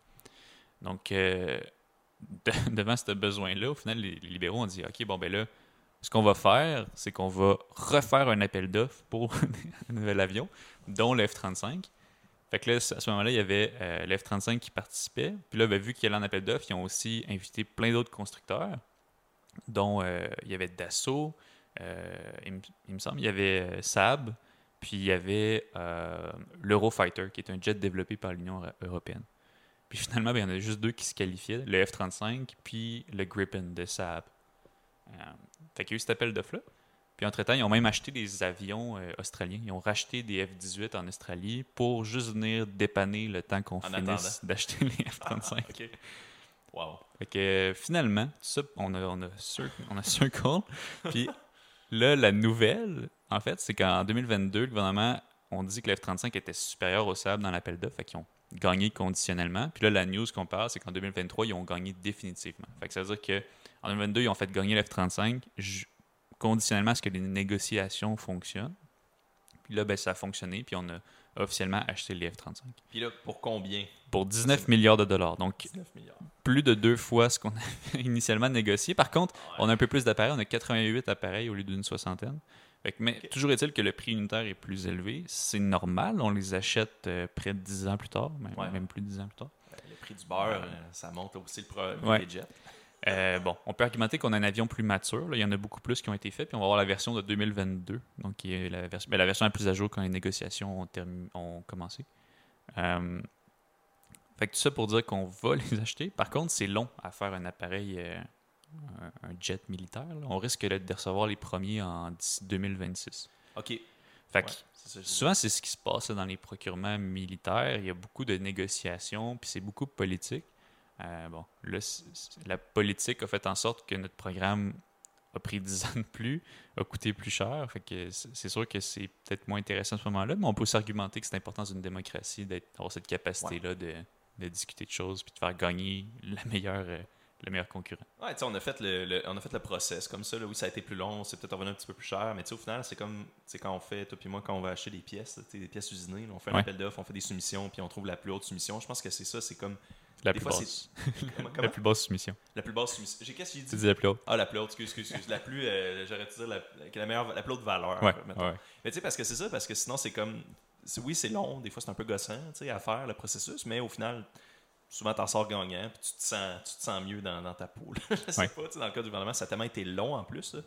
Donc, euh, de- devant ce besoin-là, au final, les, les libéraux ont dit OK, bon, ben là, ce qu'on va faire, c'est qu'on va refaire un appel d'offres pour un nouvel avion, dont le F-35. Fait que là, à ce moment-là, il y avait euh, le F-35 qui participait. Puis là, ben, vu qu'il y avait un appel d'offres, ils ont aussi invité plein d'autres constructeurs, dont euh, il y avait Dassault, euh, il, me- semble, il y avait euh, Saab, puis il y avait l'Eurofighter, qui est un jet développé par l'Union euro- européenne. Puis finalement, ben, il y en a juste deux qui se qualifiaient, le F-35 puis le Gripen de Saab. Fait qu'il y a eu cet appel d'offres-là. Puis entre-temps, ils ont même acheté des avions euh, australiens. Ils ont racheté des F-18 en Australie pour juste venir dépanner le temps qu'on finisse d'acheter les F-35. ok. Wow. Fait que euh, finalement, ça, on a, on a, cir- on a circle. Puis là, la nouvelle, en fait, c'est qu'en 2022, le gouvernement, on dit que le F-35 était supérieur au SAB dans l'appel d'offres. Fait qu'ils ont gagné conditionnellement. Puis là, la news qu'on parle, c'est qu'en 2023, ils ont gagné définitivement. Fait que ça veut dire qu'en 2022, ils ont fait gagner le F-35 ju- conditionnellement à ce que les négociations fonctionnent. Puis là, ben, ça a fonctionné. Puis on a officiellement acheté les F-35 Puis là, pour combien? Pour 19 milliards de dollars. Donc, 19 milliards. plus de deux fois ce qu'on avait initialement négocié. Par contre, on a un peu plus d'appareils. On a 88 appareils au lieu d'une soixantaine. Fait que- mais toujours est-il que le prix unitaire est plus élevé. C'est normal. On les achète euh, près de 10 ans plus tard, même, Ouais. même plus de 10 ans plus tard. Le prix du beurre, Ouais. euh, ça monte aussi le jets. Euh, bon, on peut argumenter qu'on a un avion plus mature. là. Il y en a beaucoup plus qui ont été faits. Puis on va avoir la version de 2022, donc qui est la, version, ben, la version la plus à jour quand les négociations ont, termi- ont commencé. Euh, fait que tout ça pour dire qu'on va les acheter. Par contre, c'est long à faire un appareil, euh, un, jet militaire. là. On risque de recevoir les premiers en d'ici 2026. Ok. Fait que ça, Souvent, c'est ce qui se passe là, dans les procurements militaires. Il y a beaucoup de négociations, puis c'est beaucoup politique. Euh, bon, là, la politique a fait en sorte que notre programme a pris 10 ans de plus, a coûté plus cher. Fait que c'est sûr que c'est peut-être moins intéressant à ce moment-là, mais on peut aussi argumenter que c'est important dans une démocratie d'avoir cette capacité-là de, de discuter de choses puis de faire gagner la meilleure, euh, le meilleur concurrent. Ouais, tu sais, on a fait le, le- on a fait le process comme ça. Là, oui, ça a été plus long, c'est peut-être revenu un petit peu plus cher, mais tu sais, au final, c'est comme, quand on fait, toi puis moi, quand on va acheter des pièces, des pièces usinées, là, on fait un Ouais. appel d'offres, on fait des soumissions, puis on trouve la plus haute soumission. Je pense que c'est ça, c'est comme La Des plus fois, basse. comment, La plus basse soumission. la plus basse soumission. J'ai qu'est-ce que j'ai Tu dit dis la plus haute. Ah, la plus haute, excuse, excuse, excuse. La plus, euh, j'aurais dû dire la, la, meilleure, la plus haute valeur. Ouais. Mais tu sais, parce que c'est ça, parce que sinon, c'est comme. Oui, c'est long, des fois, c'est un peu gossant tu sais, à faire le processus, mais au final, souvent, t'en sors gagnant, puis tu te sens, tu te sens mieux dans, dans ta peau. là. Je sais Ouais. pas, tu sais, dans le cas du gouvernement, ça a tellement été long en plus. Tu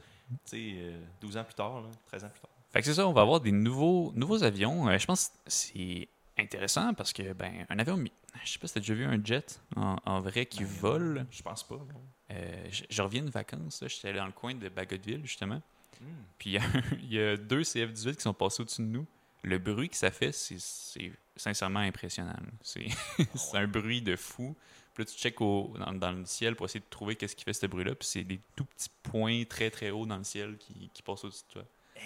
sais, euh, 12 ans plus tard, là, 13 ans plus tard. Fait que c'est ça, on va avoir des nouveaux, nouveaux avions. Euh, je pense que c'est intéressant parce que, ben, un avion, je sais pas si t'as déjà vu un jet en, en vrai qui Ben, vole. Je pense pas. Euh, je, je reviens de vacances, j'étais allé dans le coin de Bagotville, justement. Hmm. Puis il y a y, deux CF-18 qui sont passés au-dessus de nous. Le bruit que ça fait, c'est- sincèrement impressionnant. là. C'est un bruit de fou. Puis là, tu checkes au, dans, dans le ciel pour essayer de trouver qu'est-ce qui fait ce bruit-là. Puis c'est des tout petits points très très hauts dans le ciel qui, qui passent au-dessus de toi. euh,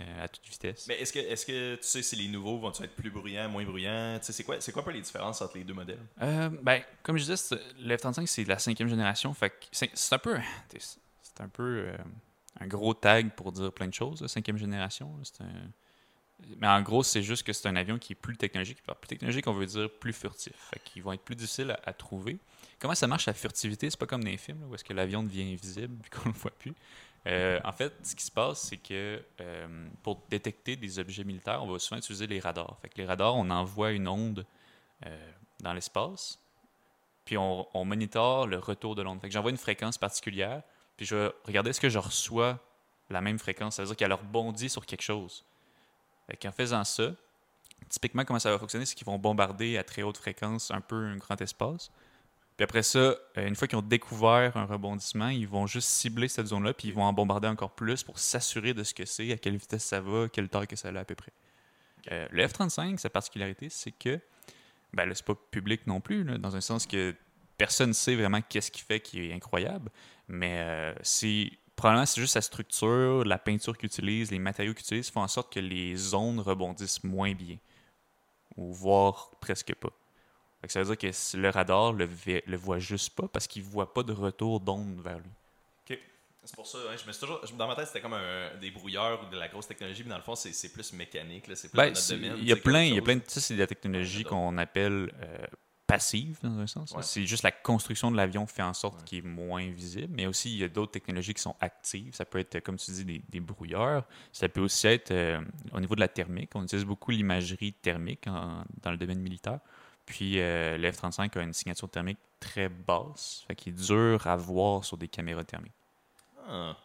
à toute vitesse. Mais est-ce que, est que tu sais si les nouveaux vont être plus bruyants, moins bruyants? Tu sais, c'est quoi, c'est quoi peu les différences entre les deux modèles? Euh, ben, comme je disais, le F-35, c'est la cinquième génération. Fait c'est un peu, c'est un peu euh, un gros tag pour dire plein de choses, la cinquième génération. un- Mais en gros, c'est juste que c'est un avion qui est plus technologique. Par plus technologique, on veut dire plus furtif. Fait qu'ils vont être plus difficiles à, à trouver. Comment ça marche la furtivité? C'est pas comme dans les films là, où est-ce que l'avion devient invisible puis qu'on le voit plus. Euh, en fait, ce qui se passe, c'est que euh, pour détecter des objets militaires, on va souvent utiliser les radars. Les radars, on envoie une onde euh, dans l'espace, puis on, on monitore le retour de l'onde. J'envoie une fréquence particulière, puis je vais regarder est-ce que je reçois la même fréquence. Ça veut dire qu'elle rebondit sur quelque chose. Qu'en faisant ça, typiquement, comment ça va fonctionner, c'est qu'ils vont bombarder à très haute fréquence un peu un grand espace. Puis après ça, euh, une fois qu'ils ont découvert un rebondissement, ils vont juste cibler cette zone-là, puis ils vont en bombarder encore plus pour s'assurer de ce que c'est, à quelle vitesse ça va, quelle taille que ça a à peu près. Euh, le F-35, sa particularité, c'est que ben là, c'est pas public non plus, dans un sens que personne ne sait vraiment qu'est-ce qu'il fait qui est incroyable, mais euh, c'est probablement c'est juste sa structure, la peinture qu'il utilise, les matériaux qu'il utilise font en sorte que les ondes rebondissent moins bien, ou voire presque pas. Ça veut dire que le radar le, le voit juste pas parce qu'il voit pas de retour d'onde vers lui. Ok. C'est pour ça, hein, je me suis toujours, dans ma tête, c'était comme un, des brouilleurs ou de la grosse technologie, mais dans le fond, c'est, plus mécanique. C'est plus Ben, notre domaine. il y a plein, il y a chose. plein de, ça c'est de la technologie qu'on appelle euh, passive dans un sens. Ouais. C'est juste la construction de l'avion fait en sorte Ouais. qu'il est moins visible, mais aussi il y a d'autres technologies qui sont actives. Ça peut être, comme tu dis, des, des brouilleurs. Ça peut aussi être euh, au niveau de la thermique. On utilise beaucoup l'imagerie thermique en- dans le domaine militaire. Puis euh, le F-35 a une signature thermique très basse, fait qu'il est dur à voir sur des caméras thermiques. Ah.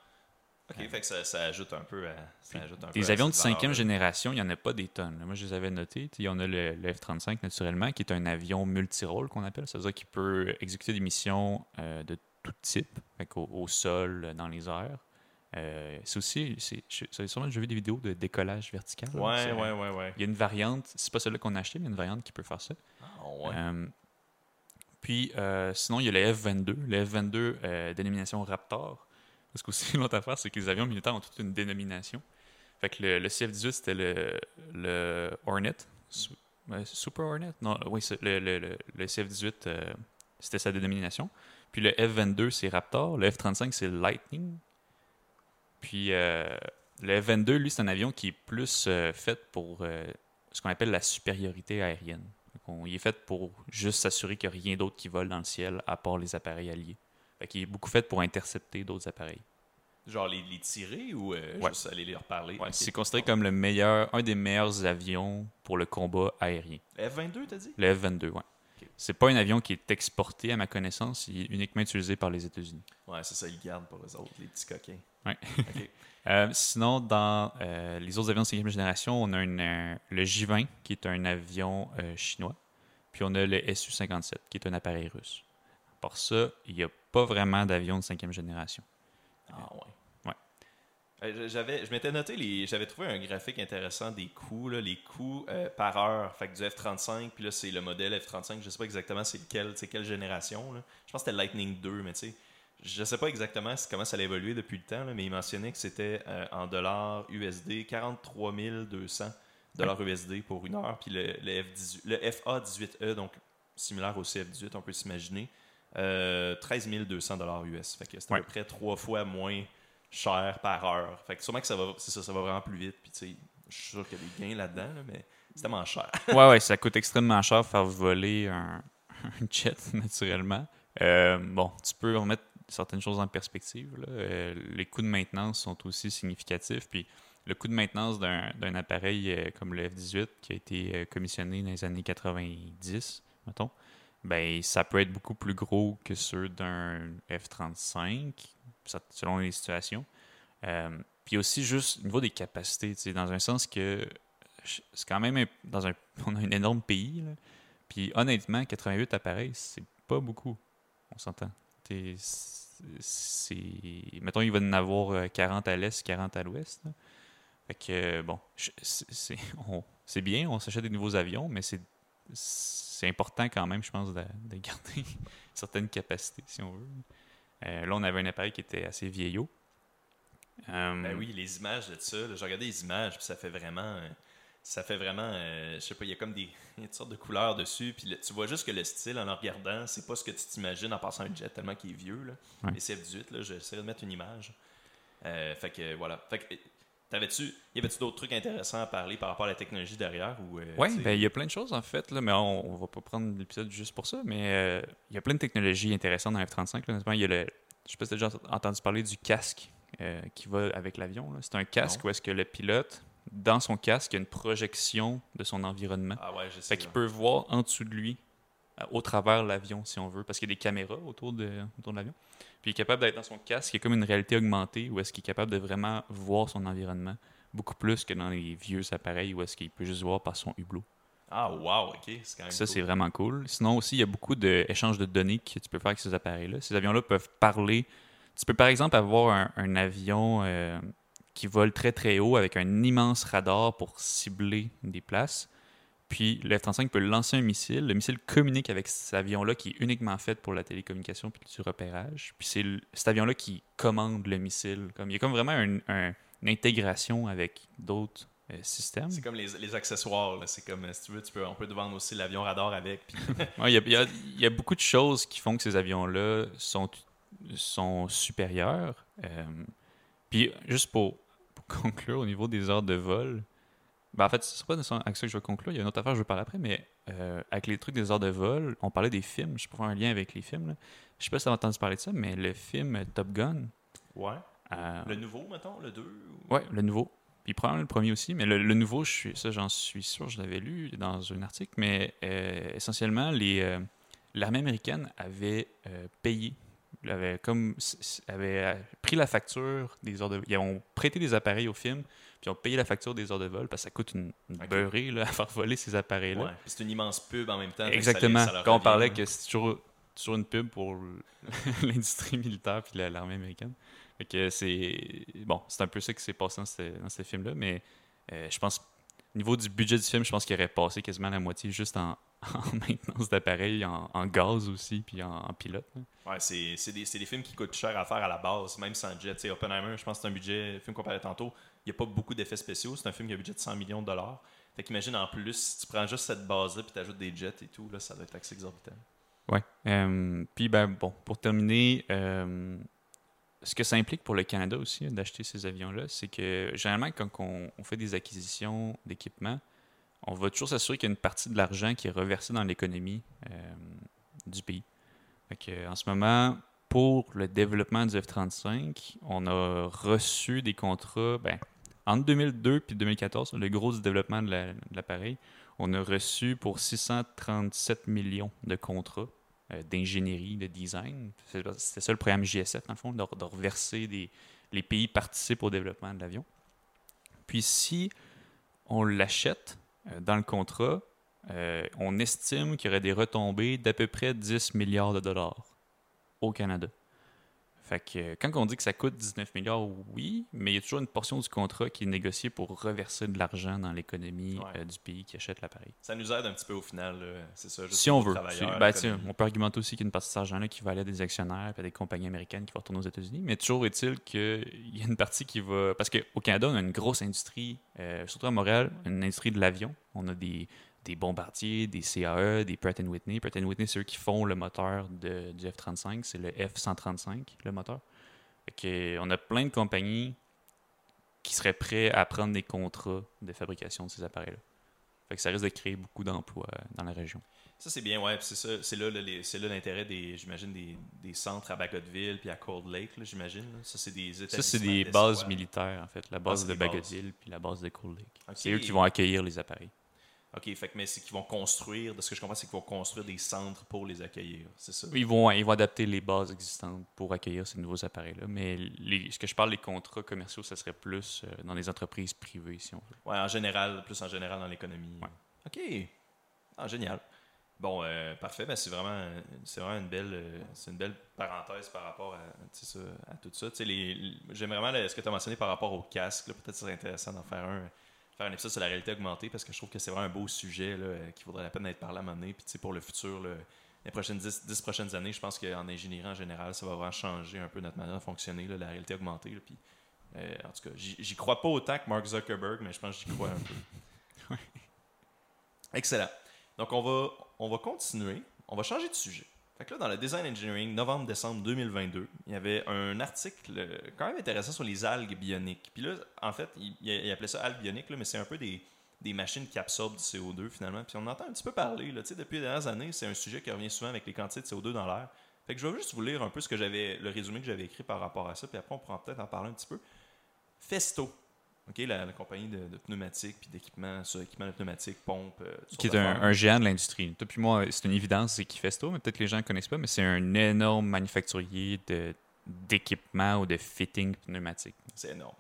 Ok, Ouais. fait que ça, ça ajoute un peu à. Ça ajoute un peu Des avions de cinquième génération, il n'y en a pas des tonnes. Moi, je les avais notés. Il y en a le, le F-35, naturellement, qui est un avion multirôle qu'on appelle. C'est-à-dire qu'il peut exécuter des missions euh, de tout type, fait au, sol, dans les airs. Euh, c'est aussi, c'est, sûrement déjà vu des vidéos de décollage vertical. là. Ouais, C'est- ouais, ouais, ouais. Il y a une variante, c'est pas celle-là qu'on a acheté, mais il y a une variante qui peut faire ça. Ah, ouais. Euh, puis, euh, sinon, il y a le F-22. Le F-22, euh, dénomination Raptor. Parce qu'aussi, l'autre affaire, c'est que les avions militaires ont toute une dénomination. Fait que le, le CF-18, c'était le, le Hornet. Su- ouais, Super Hornet? Non, oui, le, le, le, le CF-18, euh, c'était sa dénomination. Puis le F-22, c'est Raptor. Le F-35, c'est Lightning. Puis euh, le F-22, lui, c'est un avion qui est plus euh, fait pour euh, ce qu'on appelle la supériorité aérienne. Il est fait pour juste s'assurer qu'il n'y a rien d'autre qui vole dans le ciel à part les appareils alliés. Fait qu'il est beaucoup fait pour intercepter d'autres appareils. Genre les, les tirer ou euh, Ouais. juste aller leur parler? Ouais. C'est considéré comme le meilleur, un des meilleurs avions pour le combat aérien. F22, t'as dit? Le F-22, ouais. Ok. C'est pas un avion qui est exporté, à ma connaissance. Il est uniquement utilisé par les États-Unis. Ouais, c'est ça, ils gardent pour eux autres, les petits coquins. Ouais. Euh, sinon, dans euh, les autres avions de cinquième génération, on a une, le J-20, qui est un avion euh, chinois. Puis on a le Su-57, qui est un appareil russe. Pour ça, il n'y a pas vraiment d'avion de cinquième génération. Ah ouais. Ouais. J'avais, je m'étais noté, les, j'avais trouvé un graphique intéressant des coûts, là, les coûts par heure. Fait que du F-35, puis là, c'est le modèle F-35. Je sais pas exactement c'est lequel, c'est quelle génération. Là. Je pense que c'était Lightning 2, mais tu sais, je sais pas exactement comment ça allait évoluer depuis le temps, là, mais il mentionnait que c'était euh, en dollars USD 43 200 dollars USD pour une heure. Puis le, le, F-18 le FA-18E, donc similaire au CF-18, on peut s'imaginer, euh, 13 200 dollars US. Fait que c'est à peu près trois fois moins cher par heure. Fait que sûrement que ça va, ça, ça va vraiment plus vite. Puis tu sais, je suis sûr qu'il y a des gains là-dedans, là, mais c'est tellement cher. ouais, ouais, ça coûte extrêmement cher faire voler un, un jet, naturellement. Euh, bon, tu peux remettre certaines choses en perspective. Euh, les coûts de maintenance sont aussi significatifs. Puis le coût de maintenance d'un appareil euh, comme le F-18 qui a été euh, commissionné dans les années 90, mettons, ben, ça peut être beaucoup plus gros que ceux d'un F-35, ça- selon les situations. Puis aussi, juste au niveau des capacités, dans un sens que c'est quand même dans un on a un énorme pays là. puis honnêtement 88 appareils c'est pas beaucoup on s'entend mettons il va en avoir euh, 40 à l'est 40 à l'ouest fait que euh, bon c'est bien on s'achète des nouveaux avions mais c'est important quand même je pense de, de garder certaines capacités si on veut Euh, là on avait un appareil qui était assez vieillot Euh, Ben oui, les images de ça, j'ai regardé les images, puis ça fait vraiment. Ça fait vraiment. euh, je sais pas, il y a comme des, il y a toutes sortes de couleurs dessus, puis le- tu vois juste que le style, en le regardant, c'est pas ce que tu t'imagines en passant un jet, tellement qu'il est vieux. Là. Ouais. Les CF18, là, j'essaierai de mettre une image. Euh, fait que voilà. Fait que. T'avais-tu, y avait-tu d'autres trucs intéressants à parler par rapport à la technologie derrière ou euh, Oui, ben, il y a plein de choses en fait, là, mais on, on va pas prendre l'épisode juste pour ça, mais euh, il y a plein de technologies intéressantes dans F-35. là. Notamment, il y a le, je sais pas si tu as déjà entendu parler du casque euh, qui va avec l'avion. là. C'est un casque Non. où est-ce que le pilote, dans son casque, il y a une projection de son environnement. Ah ouais, je sais. Fait qu'il peut voir en dessous de lui, euh, au travers l'avion, si on veut, parce qu'il y a des caméras autour de, autour de l'avion. Puis il est capable d'être dans son casque, il y a comme une réalité augmentée, où est-ce qu'il est capable de vraiment voir son environnement, beaucoup plus que dans les vieux appareils, où est-ce qu'il peut juste voir par son hublot. Ah wow, ok, quand même. Ça, cool. c'est vraiment cool. Sinon aussi, il y a beaucoup d'échanges de données que tu peux faire avec ces appareils-là. Ces avions-là peuvent parler. Tu peux par exemple avoir un, un avion euh, qui vole très très haut avec un immense radar pour cibler des places. Puis le F-35 peut lancer un missile. Le missile communique avec cet avion-là qui est uniquement fait pour la télécommunication puis du repérage. Puis c'est cet avion-là qui commande le missile. Comme, il y a comme vraiment un- un- une intégration avec d'autres euh, systèmes. C'est comme les, les accessoires, c'est comme euh, si tu veux, tu peux, on peut te vendre aussi l'avion radar avec. Puis Ouais, Il y, a- y y beaucoup de choses qui font que ces avions-là sont, sont supérieurs. Euh, puis, juste pour conclure, au niveau des heures de vol, ben, en fait, ce n'est pas nécessairement avec ça que je vais conclure. Il y a une autre affaire que je veux parler après, mais euh, avec les trucs des heures de vol, on parlait des films. Je peux faire un lien avec les films. Là. Je sais pas si tu as entendu parler de ça, mais le film Top Gun. ouais. euh, Le nouveau, mettons, le 2 ou- Ouais, le nouveau. Puis probablement le premier aussi, mais le, le nouveau, je suis, ça j'en suis sûr, je l'avais lu dans un article, mais euh, essentiellement, les, l'armée américaine avait payé, avait, comme, avait euh, pris la facture des heures de Ils ont prêté des appareils au film, puis ils ont payé la facture des heures de vol, parce que ça coûte une, beurrée là, à faire voler ces appareils-là. Ouais. Puis C'est une immense pub en même temps. Exactement. ça ça Quand on parlait que c'est toujours, toujours une pub pour l'industrie militaire puis la- l'armée américaine. Fait que c'est bon, c'est un peu ça qui s'est passé dans ce, dans ce film-là, mais euh, je pense au niveau du budget du film, je pense qu'il aurait passé quasiment la moitié juste en, en maintenance d'appareils, en, en gaz aussi, puis en, en pilote. là. Ouais, c'est c'est des, c'est des films qui coûtent cher à faire à la base, même sans jet. Tu sais, Oppenheimer, je pense que c'est un budget, le film qu'on parlait tantôt, il n'y a pas beaucoup d'effets spéciaux. C'est un film qui a un budget de 100 millions de dollars. Fait qu'imagine en plus, si tu prends juste cette base-là puis tu ajoutes des jets et tout, là, ça doit être assez exorbitant. Ouais. Euh, puis, ben, bon, pour terminer, euh, ce que ça implique pour le Canada aussi, hein, d'acheter ces avions-là, c'est que généralement, quand on, on fait des acquisitions d'équipements, on va toujours s'assurer qu'il y a une partie de l'argent qui est reversée dans l'économie euh, du pays. En ce moment, pour le développement du F-35, on a reçu des contrats, ben, entre 2002 et 2014, le gros du développement de la- de l'appareil, on a reçu pour 637 millions de contrats euh, d'ingénierie, de design. C'était ça le programme JSF, dans le fond, de, reverser. Les pays participent au développement de l'avion. Puis si on l'achète dans le contrat, euh, on estime qu'il y aurait des retombées d'à peu près 10 milliards de dollars au Canada. Fait que euh, quand on dit que ça coûte 19 milliards, oui, mais il y a toujours une portion du contrat qui est négociée pour reverser de l'argent dans l'économie Ouais. euh, du pays qui achète l'appareil. Ça nous aide un petit peu au final, c'est ça. juste Si on veut. C'est- ben, on peut argumenter aussi qu'il y a une partie de cet argent-là qui va aller à des actionnaires et à des compagnies américaines qui vont retourner aux États-Unis. Mais toujours est-il qu'il y a une partie qui va. Parce qu'au Canada, on a une grosse industrie, euh, surtout à Montréal, une industrie de l'avion. On a des, des bombardiers, des CAE, des Pratt Whitney. Pratt Whitney, c'est eux qui font le moteur de, du F-35. C'est le F-135, le moteur. Fait on a plein de compagnies qui seraient prêts à prendre des contrats de fabrication de ces appareils-là. Fait que ça risque de créer beaucoup d'emplois euh, dans la région. Ça, c'est bien, ouais. C'est ça, c'est là, l'intérêt des, j'imagine, des, des centres à Bagotville puis à Cold Lake, j'imagine. Ça, c'est des Ça, c'est des bases militaires, en fait. La base c'est de. Bagotville puis la base de Cold Lake. C'est eux qui vont accueillir les appareils. OK, fait que, mais c'est qu'ils vont construire, de ce que je comprends, c'est qu'ils vont construire des centres pour les accueillir, c'est ça? Ils vont, ils vont adapter les bases existantes pour accueillir ces nouveaux appareils-là. Mais les- ce que je parle, les contrats commerciaux, ça serait plus euh, dans les entreprises privées, si on veut. Ouais, en général, plus en général dans l'économie. Ouais. OK. Ah, génial. Bon, euh, parfait. Ben, c'est vraiment, c'est vraiment une belle, euh, c'est une belle parenthèse par rapport à, ça, tout ça. Les, j'aime vraiment là, ce que tu as mentionné par rapport au casque. Peut-être que ce serait intéressant d'en faire un, faire un épisode sur la réalité augmentée parce que je trouve que c'est vraiment un beau sujet là, euh, qui vaudrait la peine d'être parlé à un moment donné. Puis, tu sais, pour le futur, là, les prochaines 10, 10 prochaines années, je pense qu'en ingénierie en général, ça va vraiment changer un peu notre manière de fonctionner, là, la réalité augmentée. là. Puis, Euh, en tout cas, j'y j'y crois pas autant que Mark Zuckerberg, mais je pense que j'y crois un peu. Excellent. Donc, on va, on va continuer. On va changer de sujet. Fait que là, dans le Design Engineering, novembre-décembre 2022, il y avait un article euh, quand même intéressant sur les algues bioniques. Puis là, en fait, il, appelait ça algues bioniques, là, mais c'est un peu des, des machines qui absorbent du CO2 finalement. Puis on entend un petit peu parler. Là, depuis les dernières années, c'est un sujet qui revient souvent avec les quantités de CO2 dans l'air. Fait que je vais juste vous lire un peu ce que j'avais, le résumé que j'avais écrit par rapport à ça, puis après on pourra peut-être en parler un petit peu. Festo, ok, la, la compagnie de, de pneumatiques puis d'équipements, ça, équipements de pneumatiques, pompes, euh, Qui est un, géant de l'industrie. Toi puis moi, c'est une évidence, c'est qui Festo, mais peut-être que les gens ne connaissent pas, mais c'est un énorme manufacturier d'équipements ou de fitting pneumatiques. C'est énorme.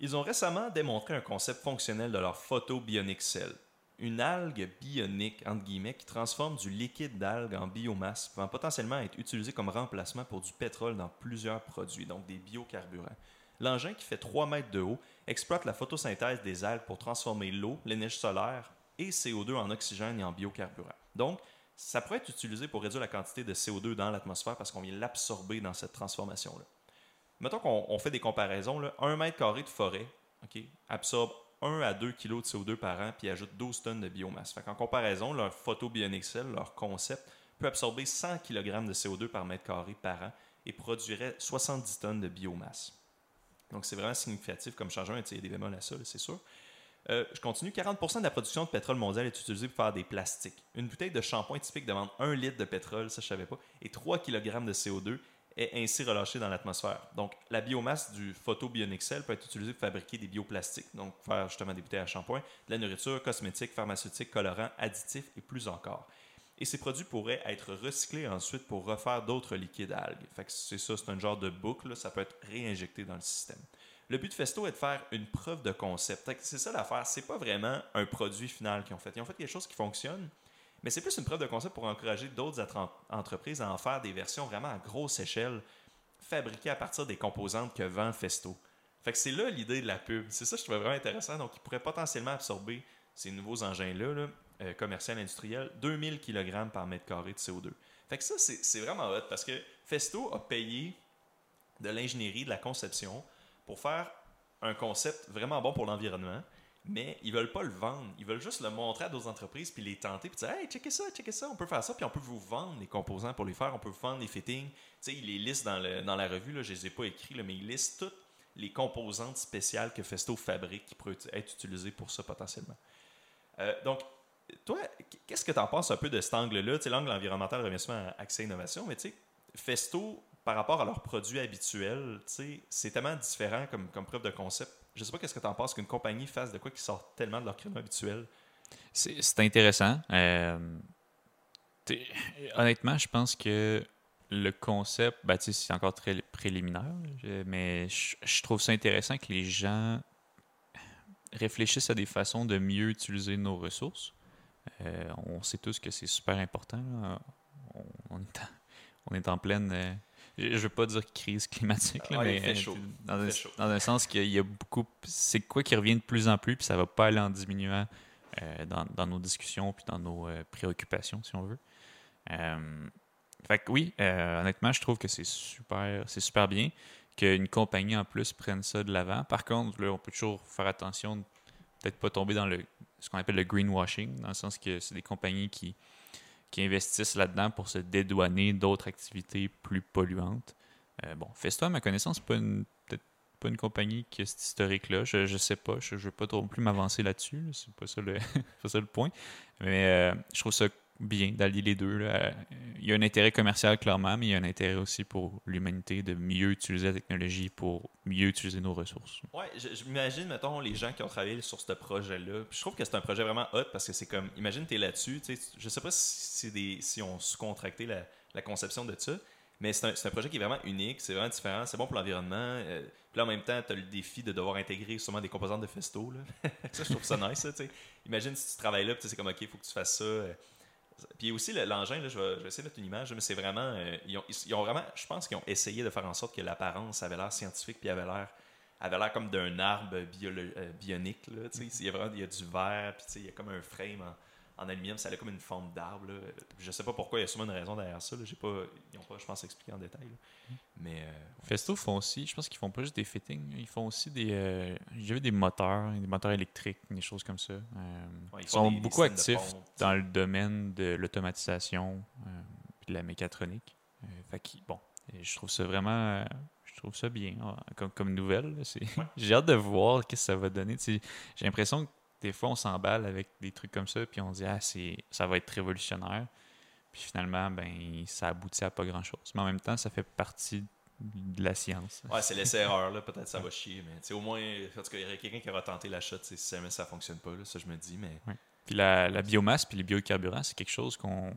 Ils ont récemment démontré un concept fonctionnel de leur photobionic cell. Une algue bionique, entre guillemets, qui transforme du liquide d'algue en biomasse, pouvant potentiellement être utilisé comme remplacement pour du pétrole dans plusieurs produits, donc des biocarburants. L'engin, qui fait 3 mètres de haut, exploite la photosynthèse des algues pour transformer l'eau, l'énergie solaire et CO2 en oxygène et en biocarburant. Donc, ça pourrait être utilisé pour réduire la quantité de CO2 dans l'atmosphère parce qu'on vient l'absorber dans cette transformation-là. Mettons qu'on on fait des comparaisons. Là, 1 mètre carré de forêt absorbe 1 à 2 kg de CO2 par an puis ajoute 12 tonnes de biomasse. En comparaison, leur photobionic leur concept, peut absorber 100 kg de CO2 par mètre carré par an et produirait 70 tonnes de biomasse. Donc c'est vraiment significatif comme changement. Il y a des bémols à ça, c'est sûr. Euh, je continue. 40% de la production de pétrole mondial est utilisée pour faire des plastiques. Une bouteille de shampoing typique demande 1 litre de pétrole, ça je savais pas, et 3 kg de CO2 est ainsi relâché dans l'atmosphère. Donc, la biomasse du photobionic cell peut être utilisée pour fabriquer des bioplastiques, donc faire justement des bouteilles à shampoing, de la nourriture, cosmétiques, pharmaceutiques, colorants, additifs et plus encore. Et ces produits pourraient être recyclés ensuite pour refaire d'autres liquides algues. C'est ça, c'est un genre de boucle, ça peut être réinjecté dans le système. Le but de Festo est de faire une preuve de concept. C'est ça l'affaire, c'est pas vraiment un produit final qu'ils ont fait. Ils ont fait quelque chose qui fonctionne, mais c'est plus une preuve de concept pour encourager d'autres entreprises à en faire des versions vraiment à grosse échelle, fabriquées à partir des composantes que vend Festo. Fait que c'est là l'idée de la pub. C'est ça que je trouvais vraiment intéressant. Donc, ils pourraient potentiellement absorber ces nouveaux engins-là, là, euh, commerciaux, industriels, 2000 kg par mètre carré de CO2. Fait que ça, c'est vraiment hot parce que Festo a payé de l'ingénierie, de la conception pour faire un concept vraiment bon pour l'environnement, mais ils veulent pas le vendre. Ils veulent juste le montrer à d'autres entreprises puis les tenter puis dire Hey, checkez ça, checkez ça, on peut faire ça, puis on peut vous vendre les composants pour les faire, on peut vous vendre les fittings. Tu sais, ils les listent dans, le- dans la revue, là, je les ai pas écrits, mais ils listent toutes les composantes spéciales que Festo fabrique qui pourraient être utilisées pour ça potentiellement. Euh, donc, toi, qu'est-ce que tu en penses un peu de cet angle-là? L'angle environnemental revient souvent à Accès Innovation, mais tu sais, Festo, par rapport à leurs produits habituels, c'est tellement différent comme, comme preuve de concept. Je sais pas qu'est-ce que tu en penses qu'une compagnie fasse de quoi qui sort tellement de leur créneau habituel. C'est intéressant. Euh, honnêtement, je pense que le concept, ben, c'est encore très préliminaire, mais je trouve ça intéressant que les gens réfléchissent à des façons de mieux utiliser nos ressources. Euh, on sait tous que c'est super important. là. On, on est en, on est en pleine. euh, je ne veux pas dire crise climatique, là, Ah, il mais fait chaud. Dans, Il un, fait chaud. dans un sens qu'il y a beaucoup. C'est quoi qui revient de plus en plus, puis ça va pas aller en diminuant euh, dans, dans nos discussions puis dans nos préoccupations, si on veut. Fait que oui, honnêtement, je trouve que c'est super, c'est super bien qu'une compagnie en plus prenne ça de l'avant. Par contre, là, on peut toujours faire attention de peut-être pas tomber dans le ce qu'on appelle le greenwashing, dans le sens que c'est des compagnies qui, qui investissent là-dedans pour se dédouaner d'autres activités plus polluantes. Euh, bon, Festo, à ma connaissance, pas une peut-être pas une compagnie qui a cet historique-là. Je, je sais pas. Je, je veux pas trop plus m'avancer là-dessus. là. C'est pas ça le, pas ça le point. Mais euh, je trouve ça bien d'allier les deux. là. Il y a un intérêt commercial clairement, mais il y a un intérêt aussi pour l'humanité de mieux utiliser la technologie pour mieux utiliser nos ressources. Ouais, m'imagine, mettons, les gens qui ont travaillé sur ce projet-là. Je trouve que c'est un projet vraiment hot parce que c'est comme, imagine, tu es là-dessus. Je sais pas si, des, si on sous-contracté la, conception de ça, mais c'est un, un projet qui est vraiment unique, c'est vraiment différent, c'est bon pour l'environnement. euh, puis là, en même temps, tu as le défi de devoir intégrer sûrement des composantes de Festo. Là. ça, je trouve ça nice. sais. Imagine si tu travailles là, puis tu sais, c'est comme, OK, il faut que tu fasses ça. euh, puis aussi, le- l'engin, je, vais, je vais essayer de mettre une image, mais c'est vraiment. euh, ils, ont, vraiment. Je pense qu'ils ont essayé de faire en sorte que l'apparence avait l'air scientifique, puis avait l'air avait l'air comme d'un arbre biolo- euh, bionique. Il, y a vraiment, il y a du verre, puis il y a comme un frame en aluminium, ça a comme une forme d'arbre. Je sais pas pourquoi, il y a sûrement une raison derrière ça. là. J'ai pas, ils n'ont pas, je pense, expliqué en détail. là. Mais euh, Festo font aussi, je pense qu'ils font pas juste des fittings, ils font aussi des. euh, J'ai vu des moteurs, des moteurs électriques, des choses comme ça. Euh, ouais, ils sont des- beaucoup actifs pompe, dans le domaine de l'automatisation euh, puis de la mécatronique. Euh, fait bon, et je trouve ça vraiment. euh, je trouve ça bien hein, comme, comme nouvelle. J'ai hâte de voir qu'est-ce que ça va donner. J'ai l'impression que des fois, on s'emballe avec des trucs comme ça, puis on dit, ah, c'est, ça va être révolutionnaire. Puis finalement, ben, ça aboutit à pas grand-chose. Mais en même temps, ça fait partie de la science. Ouais, c'est l'essai-erreur, là. Peut-être ça va chier, mais au moins, en tout cas, il y aurait quelqu'un qui aura tenté l'achat, si jamais ça fonctionne pas, là, ça je me dis, mais. Puis la, la biomasse puis les biocarburants, c'est quelque chose qu'on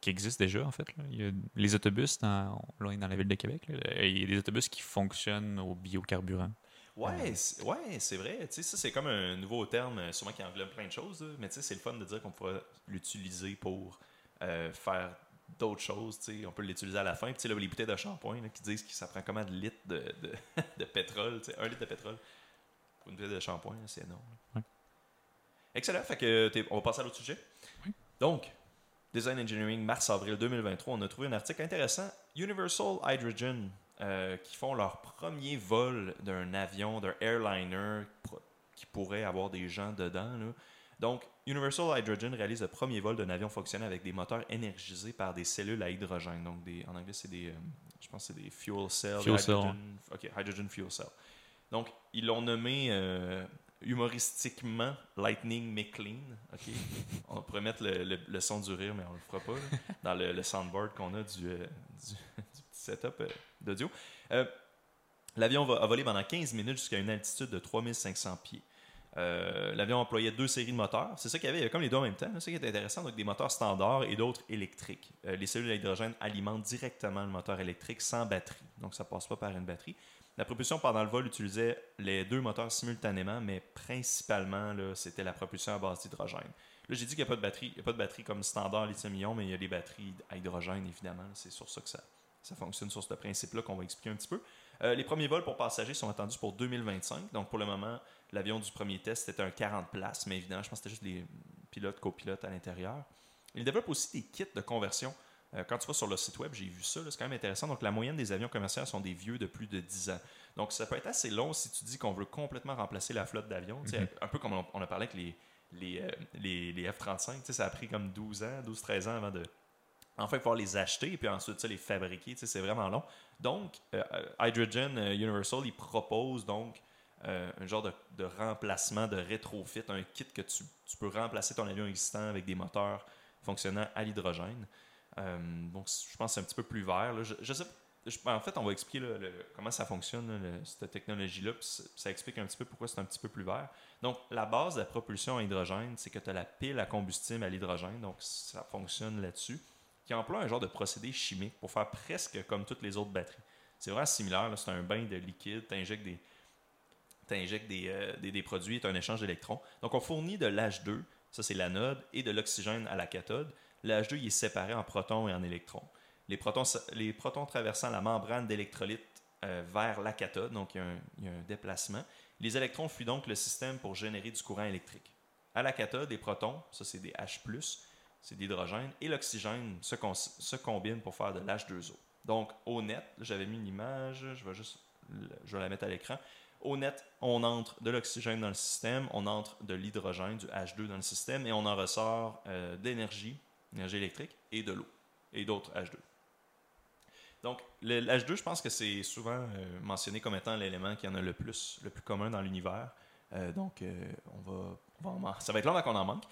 qui existe déjà, en fait. là. Il y a les autobus, dans, là, on est dans la ville de Québec, là, il y a des autobus qui fonctionnent au biocarburant. Ouais, c'est- ouais, c'est vrai. Ça, c'est comme un nouveau terme, euh, sûrement qui englobe plein de choses, là. mais c'est le fun de dire qu'on pourra l'utiliser pour euh, faire d'autres choses. On peut l'utiliser à la fin. Puis, là, les bouteilles de shampoing qui disent que ça prend combien de litres de, de, de pétrole, un litre de pétrole pour une bouteille de shampoing, c'est énorme. Ouais. Excellent. Fait que on va passer à l'autre sujet. Oui. Donc, Design Engineering, mars-avril 2023, on a trouvé un article intéressant. Universal Hydrogen, euh, qui font leur premier vol d'un avion, d'un airliner qui pourrait avoir des gens dedans. là. Donc, Universal Hydrogen réalise le premier vol d'un avion fonctionnant avec des moteurs énergisés par des cellules à hydrogène. Donc, des, en anglais, c'est des, euh, je pense c'est des fuel cells. Fuel cell, hydrogen, ok, hydrogen fuel cell. Donc, ils l'ont nommé euh, humoristiquement Lightning McLean. ok. On pourrait mettre le, le- le son du rire, mais on le fera pas là, dans le, le soundboard qu'on a du, euh, du, du petit setup euh, d'audio. Euh, L'avion a volé pendant 15 minutes jusqu'à une altitude de 3500 pieds. Euh, L'avion employait deux séries de moteurs. C'est ça qu'il y avait, il y avait comme les deux en même temps. C'est ça qui est intéressant. Donc, des moteurs standards et d'autres électriques. Les cellules à hydrogène alimentent directement le moteur électrique sans batterie. Donc, ça passe pas par une batterie. La propulsion pendant le vol utilisait les deux moteurs simultanément, mais principalement, c'était la propulsion à base d'hydrogène. Là, j'ai dit qu'il n'y a pas de batterie. Il n'y a pas de batterie comme standard lithium-ion, mais il y a des batteries à hydrogène, évidemment. C'est sur ça que ça, ça fonctionne, sur ce principe-là qu'on va expliquer un petit peu. Euh, les premiers vols pour passagers sont attendus pour 2025. Donc, pour le moment, l'avion du premier test était un 40 places, mais évidemment, je pense que c'était juste les pilotes, copilotes à l'intérieur. Ils développent aussi des kits de conversion. Euh, quand tu vas sur le site web, j'ai vu ça, c'est quand même intéressant. Donc, la moyenne des avions commerciaux sont des vieux de plus de 10 ans. Donc, ça peut être assez long si tu dis qu'on veut complètement remplacer la flotte d'avions. Mhm. Un peu comme on, on a parlé avec les, les, euh, les, les F-35. Tu sais, Ça a pris comme 12 ans, 12-13 ans avant de enfin pouvoir les acheter et puis ensuite les fabriquer. C'est vraiment long. Donc, euh, Hydrogen euh, Universal, il propose donc euh, un genre de, remplacement, de rétrofit, un kit que tu, peux remplacer ton avion existant avec des moteurs fonctionnant à l'hydrogène. Euh, donc, je pense que c'est un petit peu plus vert. là. En fait, on va expliquer comment ça fonctionne, cette technologie-là, ça explique un petit peu pourquoi c'est un petit peu plus vert. Donc, la base de la propulsion à hydrogène, c'est que tu as la pile à combustible à l'hydrogène, donc ça fonctionne là-dessus, qui emploie un genre de procédé chimique pour faire presque comme toutes les autres batteries. C'est vraiment similaire, c'est un bain de liquide, tu injectes des, des, euh, des, des produits, tu as un échange d'électrons. Donc, on fournit de l'H2, ça c'est l'anode, et de l'oxygène à la cathode. L'H2 il est séparé en protons et en électrons. Les protons, les protons traversant la membrane d'électrolyte euh, vers la cathode, donc il y, a un, il y a un déplacement. Les électrons fuient donc le système pour générer du courant électrique. À la cathode, les protons, ça c'est des H+, c'est l'hydrogène, et l'oxygène se, se combinent pour faire de l'H2O. Donc, au net, j'avais mis une image, je vais juste je vais la mettre à l'écran. Au net, on entre de l'oxygène dans le système, on entre de l'hydrogène, du H2 dans le système, et on en ressort euh, d'énergie, énergie électrique, et de l'eau, et d'autres H2. Donc, le- l'H2, je pense que c'est souvent euh, mentionné comme étant l'élément qui en a le plus, le plus commun dans l'univers. Euh, donc, euh, on va, ça va être long avant qu'on en manque.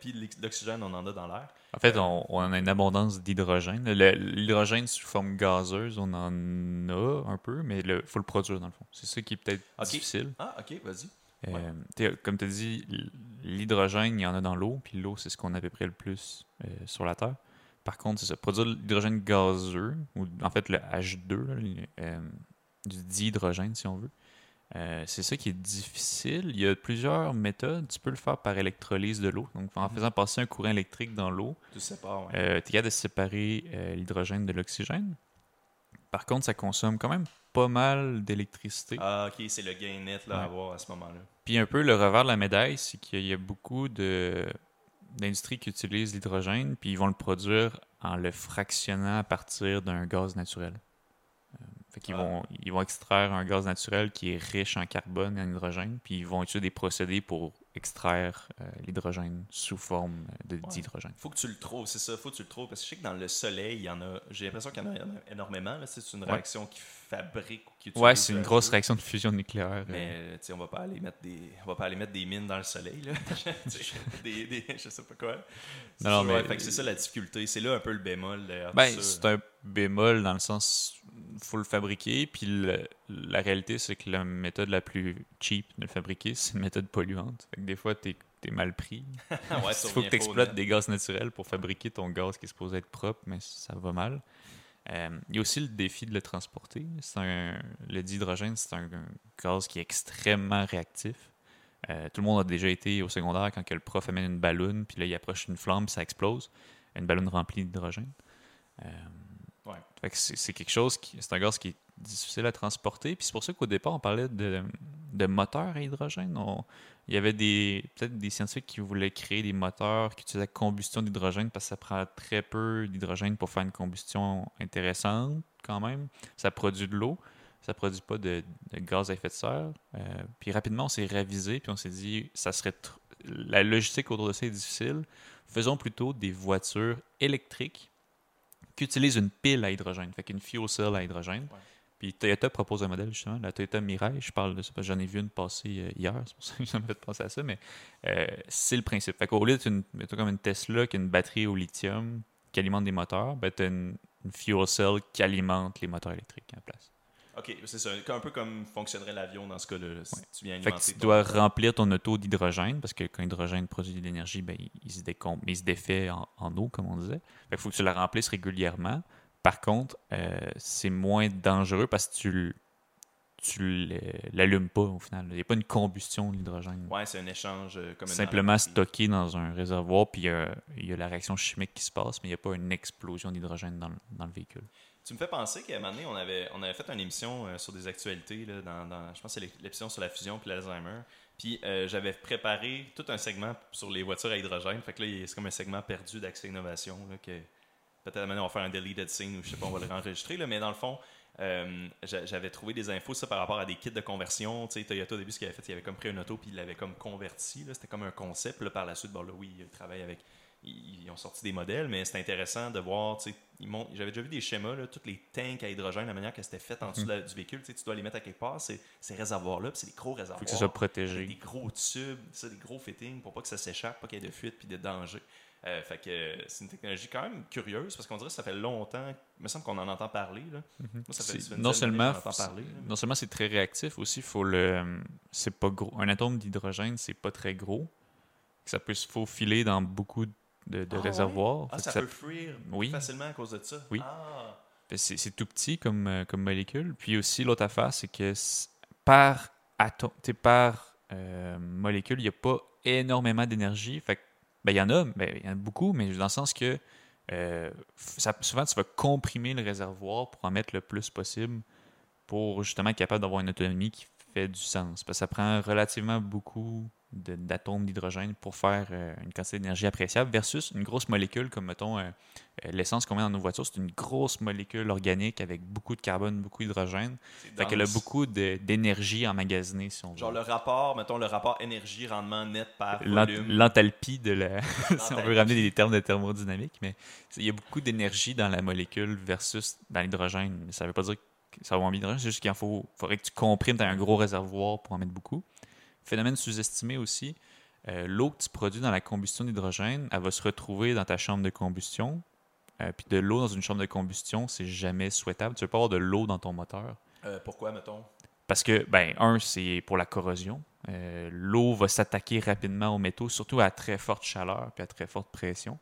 Puis l'ex- l'oxygène, on en a dans l'air. En fait, on, on a une abondance d'hydrogène. L'hydrogène sous forme gazeuse, on en a un peu, mais il faut le produire dans le fond. C'est ça qui est peut-être difficile. Ah, ok, vas-y. Euh, Ouais. comme tu as dit, l'hydrogène, il y en a dans l'eau, puis l'eau, c'est ce qu'on a à peu près le plus euh, sur la Terre. Par contre, c'est ça. Produire l'hydrogène gazeux, ou en fait le H2, là, le- euh, du dihydrogène, si on veut, euh, c'est ça qui est difficile. Il y a plusieurs méthodes. Tu peux le faire par électrolyse de l'eau. Donc, en Mhm. faisant passer un courant électrique dans l'eau, Tu ouais. euh, es capable de séparer euh, l'hydrogène de l'oxygène. Par contre, ça consomme quand même pas mal d'électricité. Ah, ok, c'est le gain net là, à avoir à ce moment-là. Puis un peu le revers de la médaille, c'est qu'il y a beaucoup de d'industries qui utilisent l'hydrogène, puis ils vont le produire en le fractionnant à partir d'un gaz naturel. Euh, fait qu'ils Ah. vont, ils vont extraire un gaz naturel qui est riche en carbone et en hydrogène, puis ils vont utiliser des procédés pour extraire euh, l'hydrogène sous forme de- Ouais. d'hydrogène. Faut que tu le trouves, c'est ça, faut que tu le trouves. Parce que je sais que dans le soleil, il y en a. J'ai l'impression qu'il y en a, énormément. C'est une Ouais. réaction qui fabrique ou qui Ouais, c'est une le grosse réaction de fusion nucléaire. euh. Mais euh, on va pas aller mettre des, on va pas aller mettre des mines dans le soleil là. Des, des, je sais pas quoi. C'est Non, non, ça, ouais, mais- c'est ça la difficulté. C'est là un peu le bémol. Ben, c'est un bémol dans le sens faut le fabriquer, puis le- la réalité, c'est que la méthode la plus cheap de le fabriquer, c'est une méthode polluante. Fait que des fois, t'es es mal pris. ouais, Il faut que tu exploites des gaz naturels pour fabriquer ton gaz qui est supposé être propre, mais ça va mal. Euh, il y a aussi le défi de le transporter. C'est un, le dihydrogène, c'est un, un gaz qui est extrêmement réactif. Euh, tout le monde a déjà été au secondaire quand que le prof amène une ballonne, puis là, il approche une flamme, puis ça explose. Une ballonne remplie d'hydrogène. Euh, C'est quelque chose qui. C'est un gaz qui est difficile à transporter. Puis c'est pour ça qu'au départ, on parlait de, de moteurs à hydrogène. Il y avait des peut-être des scientifiques qui voulaient créer des moteurs qui utilisaient la combustion d'hydrogène parce que ça prend très peu d'hydrogène pour faire une combustion intéressante quand même. Ça produit de l'eau. Ça produit pas de, gaz à effet de serre. Euh, puis rapidement, on s'est ravisé, puis on s'est dit, ça serait la logistique autour de ça est difficile. Faisons plutôt des voitures électriques qui utilisent une pile à hydrogène, fait qu'une fuel cell à hydrogène. Ouais. Puis Toyota propose un modèle justement, la Toyota Mirai. Je parle de ça parce que j'en ai vu une passer euh, hier, c'est pour ça que ça m'a fait penser à ça, mais euh, c'est le principe. Fait qu'au lieu d'une mettons comme une Tesla qui a une batterie au lithium qui alimente des moteurs, ben tu as une, une fuel cell qui alimente les moteurs électriques en place. Ok, c'est ça. Un peu comme fonctionnerait l'avion dans ce cas-là. Si tu viens Fait que alimenter tu ton- dois remplir ton auto d'hydrogène parce que quand l'hydrogène produit de l'énergie, ben, il, il se il se défait en, en eau, comme on disait. Fait qu'il faut que tu la remplisses régulièrement. Par contre, euh, c'est moins dangereux parce que tu, tu l'allumes pas au final. Il n'y a pas une combustion de l'hydrogène. Ouais, c'est un échange euh, comme Simplement stocké dans un réservoir, puis il y a- il y, a la réaction chimique qui se passe, mais il n'y a pas une explosion d'hydrogène dans, dans le véhicule. Tu me fais penser qu'à un moment donné, on avait, on avait fait une émission euh, sur des actualités, là, dans, je pense que c'est l'émission sur la fusion puis l'Alzheimer. Puis euh, j'avais préparé tout un segment sur les voitures à hydrogène. Fait que là, c'est comme un segment perdu d'accès innovation. Là, que peut-être donné, on va faire un deleted scene ou je sais pas, on va le réenregistrer. Là, mais dans le fond, euh, j'a- j'avais trouvé des infos ça, par rapport à des kits de conversion. Tu sais, Toyota, au début, ce qu'il avait fait, il avait comme pris une auto puis il l'avait comme converti. C'était comme un concept. Là, par la suite, bon, là, oui, il travaille avec ils ils ont sorti des modèles, mais c'est intéressant de voir. J'avais déjà vu des schémas, là, tous les tanks à hydrogène, la manière que c'était fait en dessous de la- du véhicule. tu dois les mettre à quelque part, ces, ces réservoirs-là, puis c'est des gros réservoirs. Il faut que ce soit protégé. des gros tubes, ça, des gros fittings pour pas que ça s'échappe, pas qu'il y ait de fuite puis de danger. Euh, fait que euh, c'est une technologie quand même curieuse parce qu'on dirait que ça fait longtemps, il me semble qu'on en entend parler. Là. Moi, ça fait- ça non seulement parler. là. non seulement c'est très réactif aussi faut le c'est pas gros un atome d'hydrogène c'est pas très gros ça peut se faufiler dans beaucoup de, de Ah ouais? réservoirs Ah, ça, ça- peut fuir Oui. facilement à cause de ça. Oui. Ah. C'est tout petit comme, euh, comme molécule puis aussi l'autre affaire c'est que par atome par euh, molécule il n'y a pas énormément d'énergie fait ben, il y en a ben, il y en a beaucoup mais dans le sens que euh, ça- souvent tu vas comprimer le réservoir pour en mettre le plus possible pour justement être capable d'avoir une autonomie qui fait du sens. Parce que ça prend relativement beaucoup de- d'atomes d'hydrogène pour faire euh, une quantité d'énergie appréciable versus une grosse molécule comme, mettons, euh, euh, l'essence qu'on met dans nos voitures. C'est une grosse molécule organique avec beaucoup de carbone, beaucoup d'hydrogène. Fait qu'elle a beaucoup d'énergie emmagasinée, si on veut. Genre le rapport, mettons le rapport énergie-rendement net par volume. L'enthalpie de la. si on veut ramener des termes de thermodynamique, mais il y a beaucoup d'énergie dans la molécule versus dans l'hydrogène. Ça ne veut pas dire que ça va d'hydrogène, c'est juste qu'il en faut, faudrait que tu comprimes dans un gros réservoir pour en mettre beaucoup. Phénomène sous-estimé aussi, euh, l'eau que tu produis dans la combustion d'hydrogène, elle va se retrouver dans ta chambre de combustion. Euh, puis de l'eau dans une chambre de combustion, c'est jamais souhaitable. Tu ne veux pas avoir de l'eau dans ton moteur. Euh, pourquoi, mettons? Parce que, ben, un, c'est pour la corrosion. L'eau va s'attaquer rapidement aux métaux, surtout à très forte chaleur puis à très forte pression.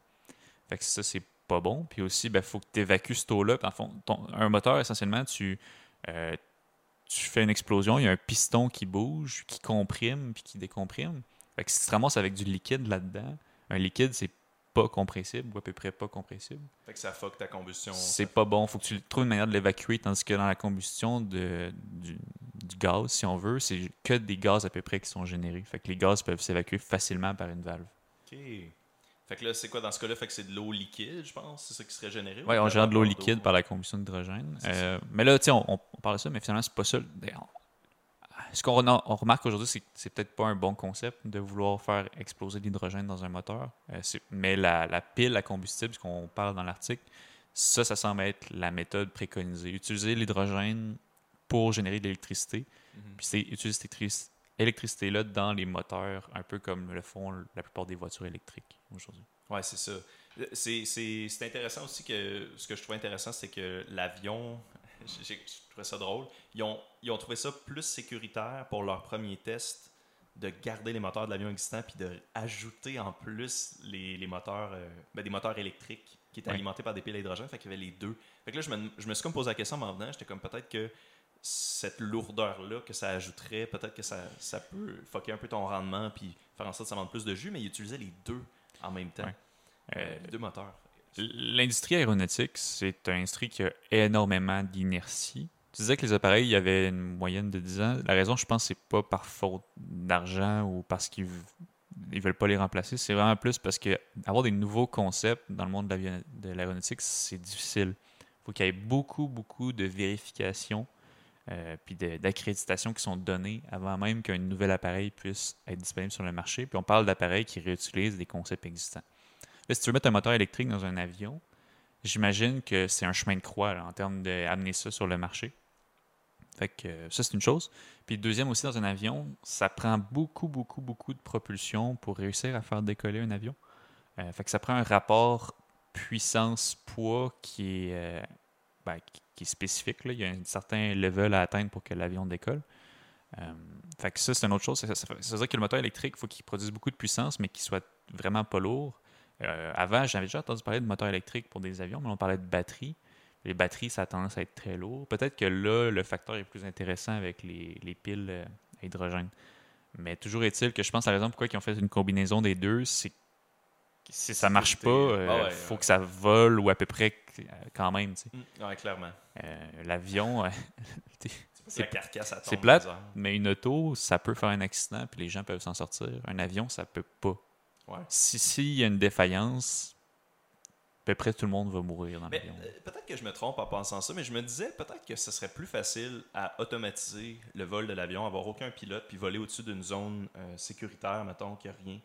Fait que ça, c'est pas bon. Puis aussi, il faut que tu évacues cette eau-là. Un moteur, essentiellement, tu, tu fais une explosion, il y a un piston qui bouge, qui comprime puis qui décomprime. Fait que si tu te ramasses avec du liquide là-dedans, un liquide, c'est pas compressible ou à peu près pas compressible. Fait que ça fuck ta combustion. C'est pas bon. faut que tu trouves une manière de l'évacuer, tandis que dans la combustion de, du, du gaz, si on veut, c'est que des gaz à peu près qui sont générés. Fait que les gaz peuvent s'évacuer facilement par une valve. Ok. Fait que là, c'est quoi dans ce cas-là? Fait que c'est de l'eau liquide, je pense? C'est ça qui serait généré? Oui, ou on génère de l'eau liquide par la combustion d'hydrogène. Euh, mais là, tu sais, on, parle de ça, mais finalement, c'est pas ça. Ce qu'on re- on remarque aujourd'hui, c'est que c'est peut-être pas un bon concept de vouloir faire exploser l'hydrogène dans un moteur. Euh, mais la, la pile à combustible, ce qu'on parle dans l'article, ça, ça semble être la méthode préconisée. Utiliser l'hydrogène pour générer de l'électricité, Mhm. puis c'est utiliser cette électricité-là dans les moteurs, un peu comme le font la plupart des voitures électriques aujourd'hui. Ouais, c'est ça. C'est, c'est, c'est intéressant aussi que ce que je trouve intéressant, c'est que l'avion, je trouvais ça drôle, ils ont, ils ont trouvé ça plus sécuritaire pour leur premier test de garder les moteurs de l'avion existant puis de ajouter en plus les, les moteurs, euh, ben, des moteurs électriques qui étaient Ouais. alimentés par des piles à hydrogène, fait qu'il y avait les deux. Fait que là, je me, je me suis comme posé la question en venant, j'étais comme peut-être que cette lourdeur-là que ça ajouterait, peut-être que ça, ça peut fucker un peu ton rendement puis faire en sorte que ça vende plus de jus, mais ils utilisaient les deux en même temps. Ouais. Euh, deux moteurs. L'industrie aéronautique, c'est une industrie qui a énormément d'inertie. Tu disais que les appareils, il y avait une moyenne de 10 ans. La raison, je pense, c'est pas par faute d'argent ou parce qu'ils ne veulent pas les remplacer. C'est vraiment plus parce que avoir des nouveaux concepts dans le monde de l'aéronautique, c'est difficile. Il faut qu'il y ait beaucoup, beaucoup de vérifications euh, puis d'accréditations qui sont données avant même qu'un nouvel appareil puisse être disponible sur le marché. Puis on parle d'appareils qui réutilisent des concepts existants. Là, si tu veux mettre un moteur électrique dans un avion, j'imagine que c'est un chemin de croix en termes d'amener ça sur le marché. Fait euh, ça, c'est une chose. Puis deuxième aussi, dans un avion, ça prend beaucoup, beaucoup, beaucoup de propulsion pour réussir à faire décoller un avion. Euh, fait ça prend un rapport puissance-poids qui est, ben, qui, est spécifique. là. Il y a un certain level à atteindre pour que l'avion décolle. Euh, fait que ça, c'est une autre chose. Ça, ça, ça veut dire que le moteur électrique, il faut qu'il produise beaucoup de puissance, mais qu'il soit vraiment pas lourd. Euh, avant, j'avais déjà entendu parler de moteur électrique pour des avions, mais on parlait de batterie. Les batteries, ça a tendance à être très lourd. Peut-être que là, le facteur est plus intéressant avec les, les piles euh, à hydrogène. Mais toujours est-il que je pense que la raison pourquoi ils ont fait une combinaison des deux, c'est si ça marche pas, il Ah ouais, faut ouais. que ça vole ou à peu près euh, quand même. tu sais. Mm, ouais, clairement. Euh, L'avion, euh, C'est carcasse à c'est plate. mais une auto, ça peut faire un accident puis les gens peuvent s'en sortir. Un avion, ça peut pas. Ouais. Si s'il y a une défaillance, à peu près tout le monde va mourir dans l'avion. euh, peut-être que je me trompe en pensant ça, mais je me disais peut-être que ce serait plus facile à automatiser le vol de l'avion, avoir aucun pilote, puis voler au-dessus d'une zone euh, sécuritaire, mettons, qu'il n'y a rien,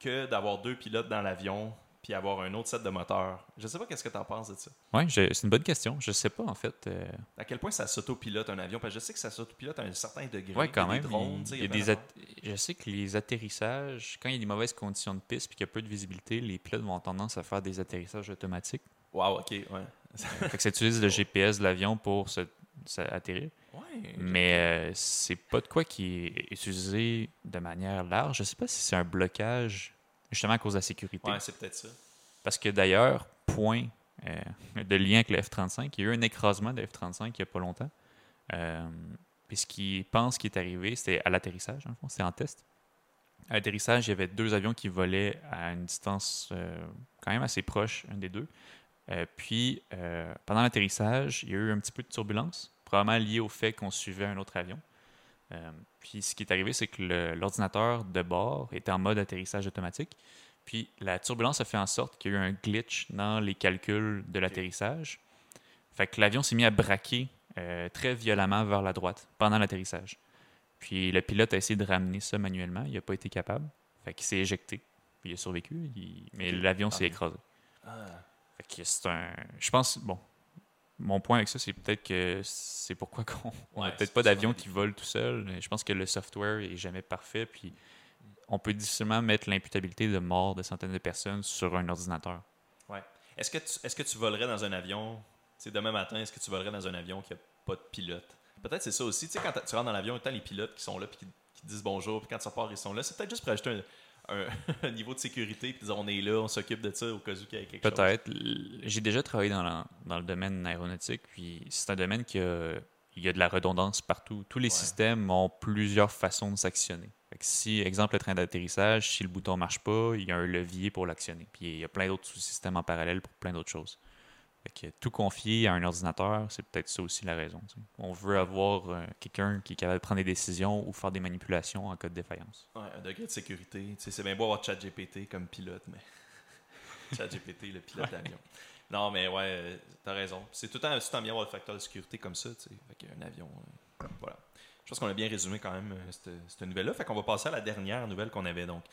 que d'avoir deux pilotes dans l'avion, puis avoir un autre set de moteurs. Je sais pas qu'est-ce que tu en penses de ça. Oui, c'est une bonne question. Je sais pas, en fait. euh, À quel point ça s'autopilote un avion? Parce que je sais que ça s'autopilote à un certain degré. ouais, quand même. Des drones, il- y a des Je sais que les atterrissages, quand il y a des mauvaises conditions de piste puis qu'il y a peu de visibilité, les pilotes vont tendance à faire des atterrissages automatiques. Wow, ok, ouais. fait que ça utilise le GPS de l'avion pour se, se atterrir. Ouais. Mais euh, c'est pas de quoi qui est utilisé de manière large. Je sais pas si c'est un blocage justement à cause de la sécurité. Ouais, c'est peut-être ça. Parce que d'ailleurs, point euh, de lien avec le F-35, il y a eu un écrasement de F-35 il n'y a pas longtemps. Euh, puis ce qu'ils pensent qui est arrivé, c'était à l'atterrissage, le fond, c'était en test. À l'atterrissage, il y avait deux avions qui volaient à une distance euh, quand même assez proche, un des deux. Euh, puis, euh, pendant l'atterrissage, il y a eu un petit peu de turbulence, probablement lié au fait qu'on suivait un autre avion. Euh, puis, ce qui est arrivé, c'est que le- l'ordinateur de bord était en mode atterrissage automatique. Puis, la turbulence a fait en sorte qu'il y a eu un glitch dans les calculs de l'atterrissage. Fait que l'avion s'est mis à braquer euh, très violemment vers la droite pendant l'atterrissage. Puis, le pilote a essayé de ramener ça manuellement. Il n'a pas été capable. Fait qu'il s'est éjecté. Puis, il a survécu. il- Mais l'avion Ah, s'est écrasé. Ah. C'est un. Je pense, bon. Mon point avec ça, c'est peut-être que c'est pourquoi qu'on on a Ouais, peut-être pas d'avion qui vole tout seul. Je pense que le software est jamais parfait, puis on peut difficilement mettre l'imputabilité de mort de centaines de personnes sur un ordinateur. Est-ce que, tu, est-ce que tu volerais dans un avion, tu sais, demain matin, est-ce que tu volerais dans un avion qui n'a pas de pilote? Peut-être c'est ça aussi. Tu sais, quand tu rentres dans l'avion, tant les pilotes qui sont là puis qui, qui disent bonjour, puis quand ça part, ils sont là. C'est peut-être juste pour ajouter un, un- un niveau de sécurité puis on est là, on s'occupe de ça au cas où il y a quelque chose. Peut-être. J'ai déjà travaillé dans, la- dans le domaine aéronautique, puis c'est un domaine qui a, il y a de la redondance partout. Tous les Ouais. systèmes ont plusieurs façons de s'actionner. Si, exemple, le train d'atterrissage, si le bouton marche pas, il y a un levier pour l'actionner. Puis il y a plein d'autres sous-systèmes en parallèle pour plein d'autres choses. Fait que tout confier à un ordinateur, c'est peut-être ça aussi la raison. On veut avoir euh, quelqu'un qui est capable de prendre des décisions ou faire des manipulations en cas de défaillance. Ouais, un degré de sécurité. C'est bien beau avoir ChatGPT comme pilote, mais ChatGPT, le pilote d'avion. Non, mais ouais, euh, t'as raison. C'est tout le temps, tout le temps bien avoir le facteur de sécurité comme ça, tu sais. Fait qu'un avion, euh, voilà. Je pense qu'on a bien résumé quand même cette, cette nouvelle-là. Fait qu'on va passer à la dernière nouvelle qu'on avait donc.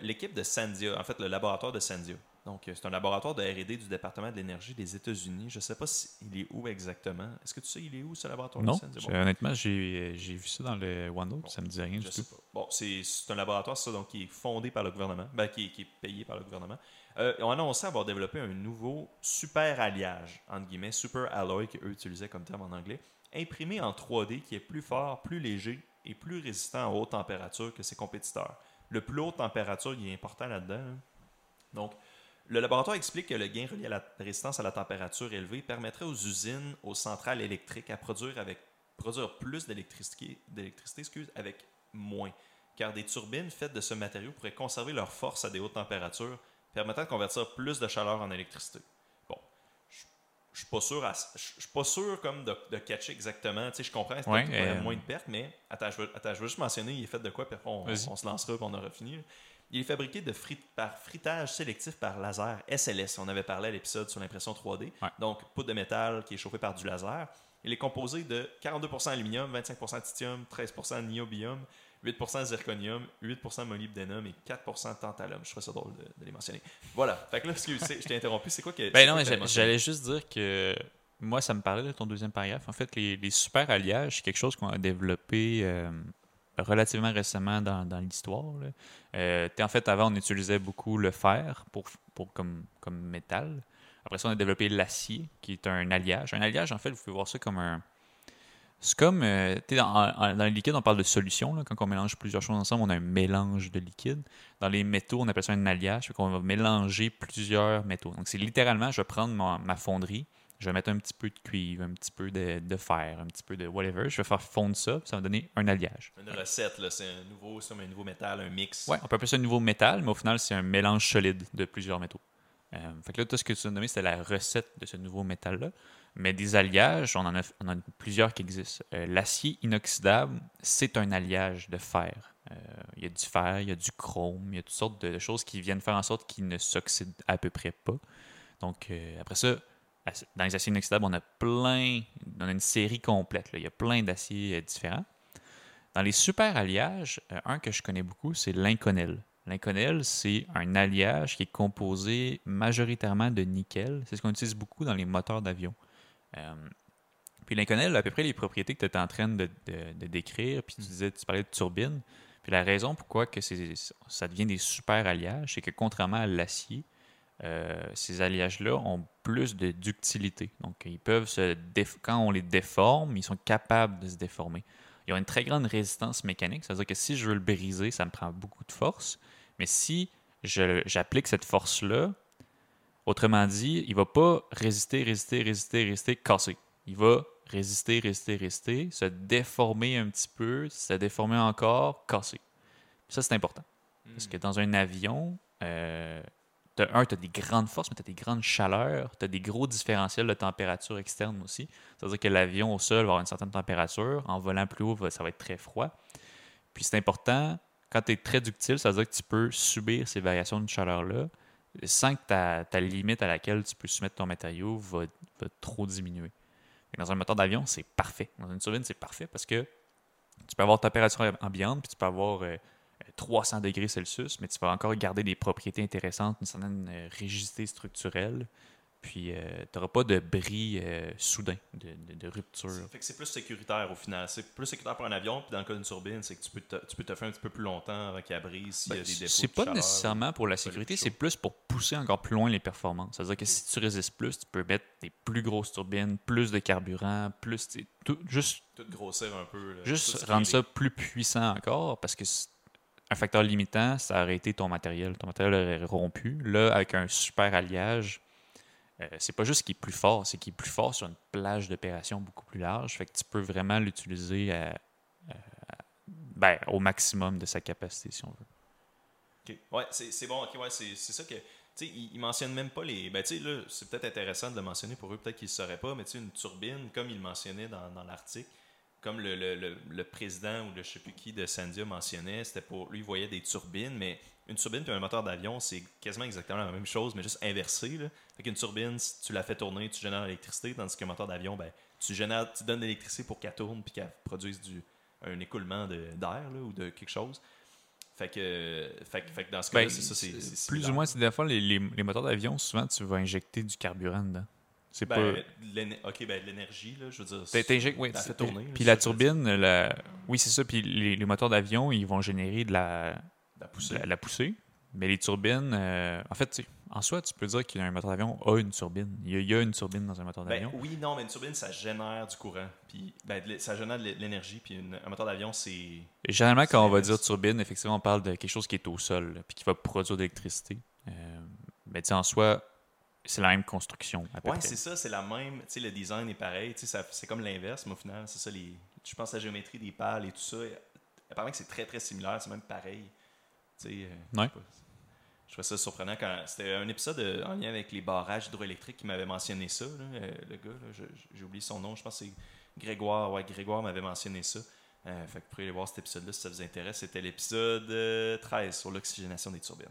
L'équipe de Sandia, en fait, le laboratoire de Sandia. Donc, euh, c'est un laboratoire de R&D du département de l'énergie des États-Unis. Je sais pas s'il est où exactement. Est-ce que tu sais il est où ce laboratoire Non, honnêtement, j'ai vu ça dans le OneNote, ça me dit rien Je du sais tout. pas. Bon, c'est un laboratoire, ça, donc, qui est fondé par le gouvernement, ben, qui, est- qui est payé par le gouvernement. Euh, ils ont annoncé avoir développé un nouveau super alliage, entre guillemets, super alloy, qu'eux utilisaient comme terme en anglais, imprimé en 3D qui est plus fort, plus léger et plus résistant à haute température que ses compétiteurs. Le plus haute température, il est important là-dedans. hein. Donc, le laboratoire explique que le gain relié à la résistance à la température élevée permettrait aux usines, aux centrales électriques à produire, avec, produire plus d'électricité, avec moins. Car des turbines faites de ce matériau pourraient conserver leur force à des hautes températures, permettant de convertir plus de chaleur en électricité. Bon, je suis pas sûr, à- suis pas sûr comme de, de catcher exactement. Tu sais, je comprends, c'est Ouais, euh, moins de pertes, mais attends, je veux, attends, je veux juste mentionner, il est fait de quoi, puis après on, on se lancera, puis on aura fini. Il est fabriqué de frit- par fritage sélectif par laser SLS. On avait parlé à l'épisode sur l'impression 3D. Ouais. Donc, poudre de métal qui est chauffée par du laser. Il est composé de 42% aluminium, 25% titanium, 13% niobium, 8% zirconium, 8% molybdénum et 4% tantalum. Je trouve ça drôle de, de les mentionner. Voilà. Fait que là, excuse, je t'ai interrompu. C'est quoi que. Ben non, mais j'allais juste dire que moi, ça me parlait de ton deuxième paragraphe. En fait, les, les super alliages, c'est quelque chose qu'on a développé euh, relativement récemment dans, dans l'histoire. Euh, en fait, avant, on utilisait beaucoup le fer pour, pour, comme, comme métal. Après ça, on a développé l'acier, qui est un alliage. Un alliage, en fait, vous pouvez voir ça comme un. C'est comme, euh, dans, dans le liquide, on parle de solution. Quand on mélange plusieurs choses ensemble, on a un mélange de liquide. Dans les métaux, on appelle ça un alliage. Qu'on va mélanger plusieurs métaux. Donc, c'est littéralement, je vais prendre ma fonderie, je vais mettre un petit peu de cuivre, un petit peu de, de fer, un petit peu de whatever. Je vais faire fondre ça, puis ça va donner un alliage. Une recette, là, c'est un nouveau, un nouveau métal, un mix. Ouais, on peut appeler ça un nouveau métal, mais au final, c'est un mélange solide de plusieurs métaux. Euh, fait que là, tout ce que tu as nommé, c'était la recette de ce nouveau métal-là. Mais des alliages, on en a, on en a plusieurs qui existent. Euh, L'acier inoxydable, c'est un alliage de fer. Euh, Il y a du fer, il y a du chrome, il y a toutes sortes de choses qui viennent faire en sorte qu'il ne s'oxyde à peu près pas. Donc, euh, après ça, dans les aciers inoxydables, on a plein, on a une série complète. là. Il y a plein d'aciers euh, différents. Dans les super alliages, euh, un que je connais beaucoup, c'est l'inconel. L'inconel, c'est un alliage qui est composé majoritairement de nickel. C'est ce qu'on utilise beaucoup dans les moteurs d'avion. Euh, puis l'inconel, à peu près les propriétés que tu étais en train de, de- de décrire, puis tu disais, tu parlais de turbine. Puis la raison pourquoi que ça devient des super alliages, c'est que contrairement à l'acier, euh, ces alliages-là ont plus de ductilité. Donc, ils peuvent se quand on les déforme, ils sont capables de se déformer. Ils ont une très grande résistance mécanique, c'est-à-dire que si je veux le briser, ça me prend beaucoup de force. Mais si j'applique cette force-là, autrement dit, il va pas résister, résister, résister, résister, casser. Il va résister, résister, résister, se déformer un petit peu, se déformer encore, casser. Ça, c'est important. Parce que dans un avion, euh, t'as- un, tu as des grandes forces, mais tu as des grandes chaleurs, tu as des gros différentiels de température externe aussi. C'est-à-dire que l'avion au sol va avoir une certaine température, en volant plus haut, ça va être très froid. Puis c'est important, quand tu es très ductile, ça veut dire que tu peux subir ces variations de chaleur-là sans que ta, limite à laquelle tu peux soumettre ton matériau va, trop diminuer. Dans un moteur d'avion, c'est parfait. Dans une turbine, c'est parfait parce que tu peux avoir température ambiante, puis tu peux avoir euh, 300 degrés Celsius, mais tu vas encore garder des propriétés intéressantes, une certaine euh, rigidité structurelle, puis tu n'auras pas de bris euh, soudain, de, de- de rupture. Fait que c'est plus sécuritaire au final. C'est plus sécuritaire pour un avion, puis dans le cas d'une turbine, c'est que tu peux, te, tu peux te faire un petit peu plus longtemps avant qu'elle brise s'il y a Ben, des défauts. c'est de pas chaleur. nécessairement pour la sécurité, c'est plus pour pousser encore plus loin les performances. C'est-à-dire que si tu résistes plus, tu peux mettre des plus grosses turbines, plus de carburant, plus. tout- juste Tout grossir un peu. là. juste rendre ça plus puissant encore parce que un facteur limitant, ça aurait été ton matériel. Ton matériel aurait rompu. Là, avec un super alliage, euh, c'est pas juste qu'il est plus fort, c'est qu'il est plus fort sur une plage d'opération beaucoup plus large. Fait que tu peux vraiment l'utiliser à- à- ben, au maximum de sa capacité, si on veut. Ok. Ouais, c'est bon. ok, ouais, c'est ça que. Tu sais, ils, ils mentionnent même pas les. Ben, tu sais, là, c'est peut-être intéressant de le mentionner pour eux, peut-être qu'ils ne sauraient pas, mais tu une turbine, comme ils le mentionnaient dans, dans l'article, comme le, le- le- le président ou le je sais plus qui de Sandia mentionnait, c'était pour lui, il voyait des turbines, mais une turbine et un moteur d'avion, c'est quasiment exactement la même chose, mais juste inversé. Là. Fait qu'une turbine, si tu la fais tourner, tu génères l'électricité, tandis qu'un moteur d'avion, ben, tu génères, tu donnes de l'électricité pour qu'elle tourne puis qu'elle produise du, un écoulement d'air ou de quelque chose. Fait que, fait, que- fait que dans ce cas-là, Ben, c'est ça, plus ou moins, c'est des fois, les, les, les moteurs d'avion, souvent, tu vas injecter du carburant dedans. C'est Ben, pas. ok, ben, l'énergie, là, je veux dire. T'in- t'injectes- oui, fait tourner, Puis la turbine, la... oui, c'est ça. Puis les, les moteurs d'avion, ils vont générer de la, La poussée. la, la poussée. Mais les turbines, euh, en fait, tu sais, en soi, tu peux dire qu'un moteur d'avion a une turbine. Il y a, il y a une turbine dans un moteur Ben, d'avion. oui, non, mais une turbine, ça génère du courant. Puis, ben, ça génère de l'é- l'énergie. Puis une- un moteur d'avion, c'est. Généralement, quand on va dire turbine, effectivement, on parle de quelque chose qui est au sol, là, puis qui va produire de l'électricité. Euh, mais tu sais, en soi, c'est la même construction, près. c'est ça, c'est la même. Tu sais, le design est pareil. Tu sais, c'est comme l'inverse, mais au final, c'est ça. Les, je pense à la géométrie des pales et tout ça. Apparemment que c'est très, très similaire. C'est même pareil. Tu sais, euh, je Ouais. Je trouvais ça surprenant quand c'était un épisode euh, en lien avec les barrages hydroélectriques qui m'avait mentionné ça. là, euh, le gars, j'ai oublié son nom. Je pense que c'est Grégoire. Ouais, Grégoire m'avait mentionné ça. Fait que vous pourrez aller voir cet épisode-là si ça vous intéresse. C'était l'épisode euh, 13 sur l'oxygénation des turbines.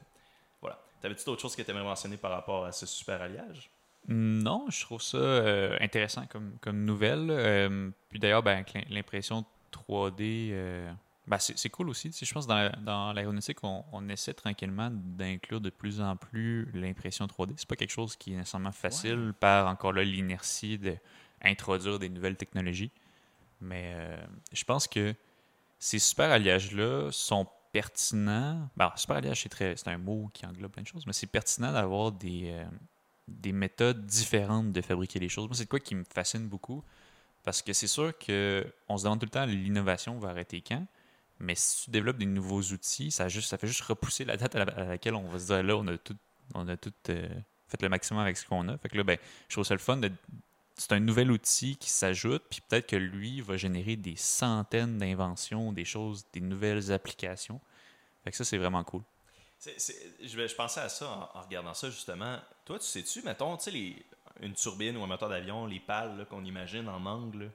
Voilà. T'avais-tu d'autres choses que tu aimerais mentionner par rapport à ce super alliage? Non, je trouve ça euh, intéressant comme, comme nouvelle. Euh, puis d'ailleurs, ben, l'impression 3D, euh, ben, c'est cool aussi. Tu sais, je pense que dans, la- dans l'aéronautique, on, on essaie tranquillement d'inclure de plus en plus l'impression 3D. C'est pas quelque chose qui est nécessairement facile par encore là l'inertie d'introduire des nouvelles technologies. Mais je pense que ces super alliages-là sont pertinents. Ben, super c'est un mot qui englobe plein de choses, mais c'est pertinent d'avoir des, euh, des méthodes différentes de fabriquer les choses. Moi, c'est quoi qui me fascine beaucoup. Parce que c'est sûr qu'on se demande tout le temps l'innovation va arrêter quand? Mais si tu développes des nouveaux outils, ça, juste, ça fait juste repousser la date à laquelle on va se dire là, on a tout, on a tout euh, fait le maximum avec ce qu'on a. Fait que là, ben, je trouve ça le fun de. C'est un nouvel outil qui s'ajoute, puis peut-être que lui va générer des centaines d'inventions, des choses, des nouvelles applications. Fait que ça, c'est vraiment cool. Je, pensais à ça en, en regardant ça justement. Toi, tu sais-tu, mettons, tu sais, les- une turbine ou un moteur d'avion, les pales qu'on imagine en angle, là,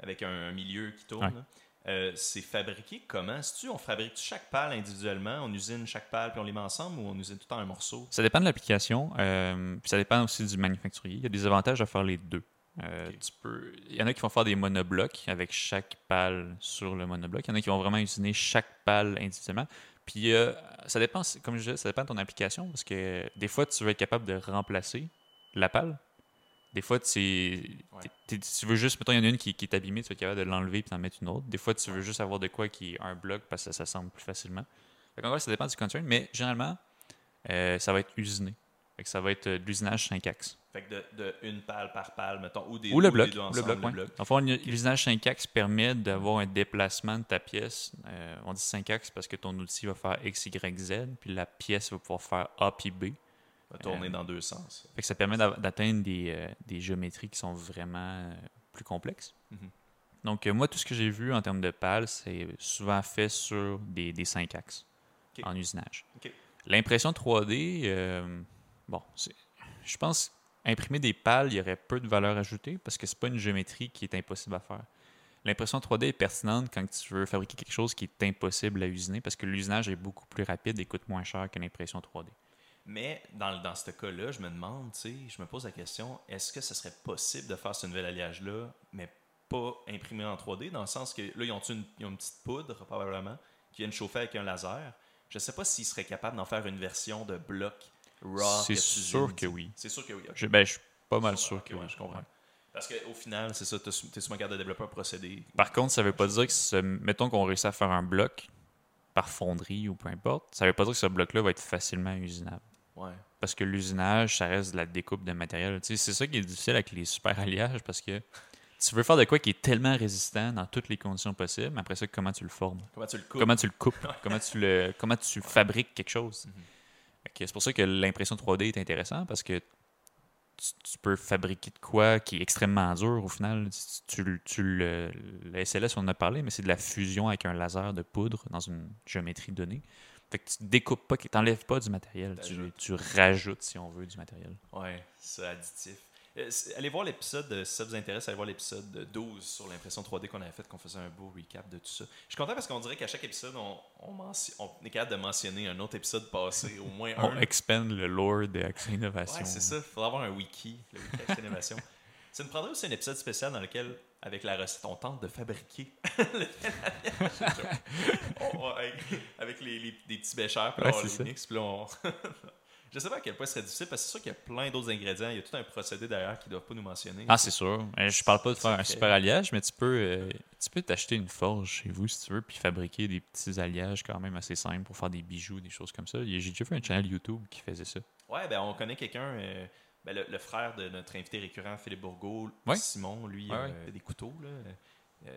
avec un, un milieu qui tourne, Ouais. euh, c'est fabriqué comment? Si tu on fabrique chaque pale individuellement, on usine chaque pale puis on les met ensemble ou on usine tout en un morceau? Ça dépend de l'application, euh, puis ça dépend aussi du manufacturier. Il y a des avantages à faire les deux. Euh, Ok. tu peux... Il y en a qui vont faire des monoblocs avec chaque pale sur le monobloc. Il y en a qui vont vraiment usiner chaque pale individuellement. Puis euh, ça dépend, comme je disais, ça dépend de ton application parce que des fois, tu veux être capable de remplacer la pale. Des fois, tu, Ouais. veux juste, mettons, il y en a une qui, qui est abîmée, tu vas être capable de l'enlever et d'en mettre une autre. Des fois, tu veux juste avoir de quoi qui est un bloc parce que ça s'assemble plus facilement. Fait qu'en vrai, ça dépend du concern, mais généralement, euh, ça va être usiné. Fait que ça va être de l'usinage 5 axes. Fait que de, de une pale par pale, mettons, ou des Ou le ou bloc. des deux ensemble, le bloc, le fond, l'usinage 5 axes permet d'avoir un déplacement de ta pièce. Euh, on dit 5 axes parce que ton outil va faire X, Y, Z, puis la pièce va pouvoir faire A puis B. Va tourner Euh, dans deux sens. Fait que ça permet d'a- d'atteindre des, euh, des géométries qui sont vraiment euh, plus complexes. Mhm. Donc, euh, moi, tout ce que j'ai vu en termes de pales, c'est souvent fait sur des, des 5 axes en usinage. L'impression 3D, euh, bon, je pense imprimer des pales, il y aurait peu de valeur ajoutée parce que c'est pas une géométrie qui est impossible à faire. L'impression 3D est pertinente quand tu veux fabriquer quelque chose qui est impossible à usiner parce que l'usinage est beaucoup plus rapide et coûte moins cher que l'impression 3D. Mais dans, ce cas-là, je me demande, je me pose la question, est-ce que ce serait possible de faire ce nouvel alliage-là, mais pas imprimé en 3D, dans le sens que là, ils ont une, ils ont une petite poudre, probablement, qui viennent chauffer avec un laser. Je ne sais pas s'ils seraient capables d'en faire une version de bloc raw. C'est sûr que oui. C'est sûr que oui. Je, ben, je suis pas mal sûr que oui. je comprends. Parce qu'au final, c'est ça, tu es souvent capable de développer un procédé. Par contre, ça veut pas dire que, ce- mettons qu'on réussit à faire un bloc par fonderie ou peu importe, ça veut pas dire que ce bloc-là va être facilement usinable. Ouais. Parce que l'usinage, ça reste de la découpe de matériel. C'est ça qui est difficile avec les super alliages parce que tu veux faire de quoi qui est tellement résistant dans toutes les conditions possibles, mais après ça, comment tu le formes? Comment tu le coupes? Comment tu le coupes? Comment, tu le, comment tu fabriques quelque chose? Mhm. C'est pour ça que l'impression 3D est intéressant parce que tu, tu peux fabriquer de quoi qui est extrêmement dur au final. Tu, tu- le, le SLS, on en a parlé, mais c'est de la fusion avec un laser de poudre dans une géométrie donnée. Fait que tu découpes pas, tu n'enlèves pas du matériel, tu rajoutes, si on veut, du matériel. Ouais, c'est additif. Euh, allez voir l'épisode, euh, si ça vous intéresse, allez voir l'épisode 12 sur l'impression 3D qu'on avait fait, qu'on faisait un beau recap de tout ça. Je suis content parce qu'on dirait qu'à chaque épisode, on, on, on est capable de mentionner un autre épisode passé, au moins On un. expand le lore de Accès Innovation. Ouais, c'est ça. Il faudra avoir un wiki, le wiki Action Innovation. Ça nous prendrait aussi un épisode spécial dans lequel, avec la recette, on tente de fabriquer le On- on- avec, les, les- des petits bêcheurs, puis Ouais, on les ça. mixe, puis là, on... Je sais pas à quel point ce serait difficile, parce que c'est sûr qu'il y a plein d'autres ingrédients. Il y a tout un procédé derrière qu'ils ne doivent pas nous mentionner. Ah, c'est sûr. Euh, Je parle pas de faire un super alliage, mais tu peux euh, tu peux t'acheter une forge chez vous si tu veux, puis fabriquer des petits alliages quand même assez simples pour faire des bijoux, des choses comme ça. Il J'ai déjà fait un channel YouTube qui faisait ça. Ouais, ben on connaît quelqu'un, euh, ben, le, le frère de notre invité récurrent, Philippe Bourgault, Ouais. Simon, lui, Ouais, euh, ouais. fait des couteaux. Là. Euh,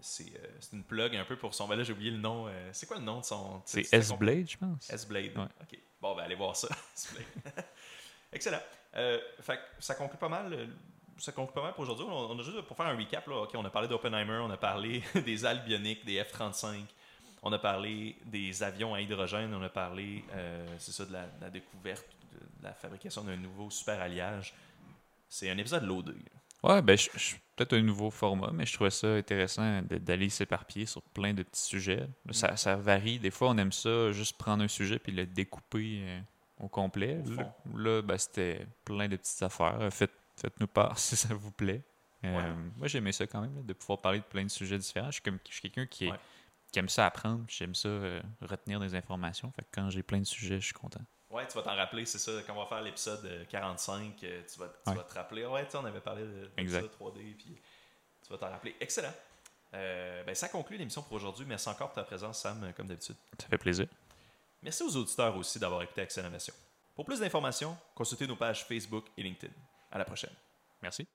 c'est euh, une plug un peu pour son. Ben là, j'ai oublié le nom. euh, c'est quoi le nom de son. C'est S-Blade, je pense. S-Blade. Ouais. OK. Bon, ben allez voir ça. Excellent. Euh, fait ça conclut pas mal. euh, Ça conclut pas mal pour aujourd'hui. On, a juste pour faire un recap. Là, OK, on a parlé d'Oppenheimer, on a parlé des ailes bioniques, des F-35. On a parlé des avions à hydrogène, on a parlé, euh, c'est ça, de la, découverte, de, de la fabrication d'un nouveau super alliage. C'est un épisode loadé. Ouais, ben, je- je- peut-être un nouveau format, mais je trouvais ça intéressant d'aller s'éparpiller sur plein de petits sujets. Ça, ça varie. Des fois, on aime ça, juste prendre un sujet puis le découper euh, au complet. Au Là, ben, c'était plein de petites affaires. Euh, Faites, faites-nous part si ça vous plaît. Euh, Ouais. Moi, j'aimais ça quand même, là, de pouvoir parler de plein de sujets différents. Je suis, comme- je suis quelqu'un qui, est- Ouais. qui aime ça apprendre, j'aime ça euh, retenir des informations. Fait que quand j'ai plein de sujets, je suis content. Ouais, tu vas t'en rappeler, c'est ça. Quand on va faire l'épisode euh, 45, euh, tu vas, tu Ouais. vas te rappeler. Ah Ouais, tu sais, on avait parlé de Exact. l'épisode 3D, puis tu vas t'en rappeler. Excellent. Euh, ben, ça conclut l'émission pour aujourd'hui. Merci encore pour ta présence, Sam, euh, comme d'habitude. Ça fait plaisir. Merci aux auditeurs aussi d'avoir écouté Accès Innovation. Pour plus d'informations, consultez nos pages Facebook et LinkedIn. À la prochaine. Merci.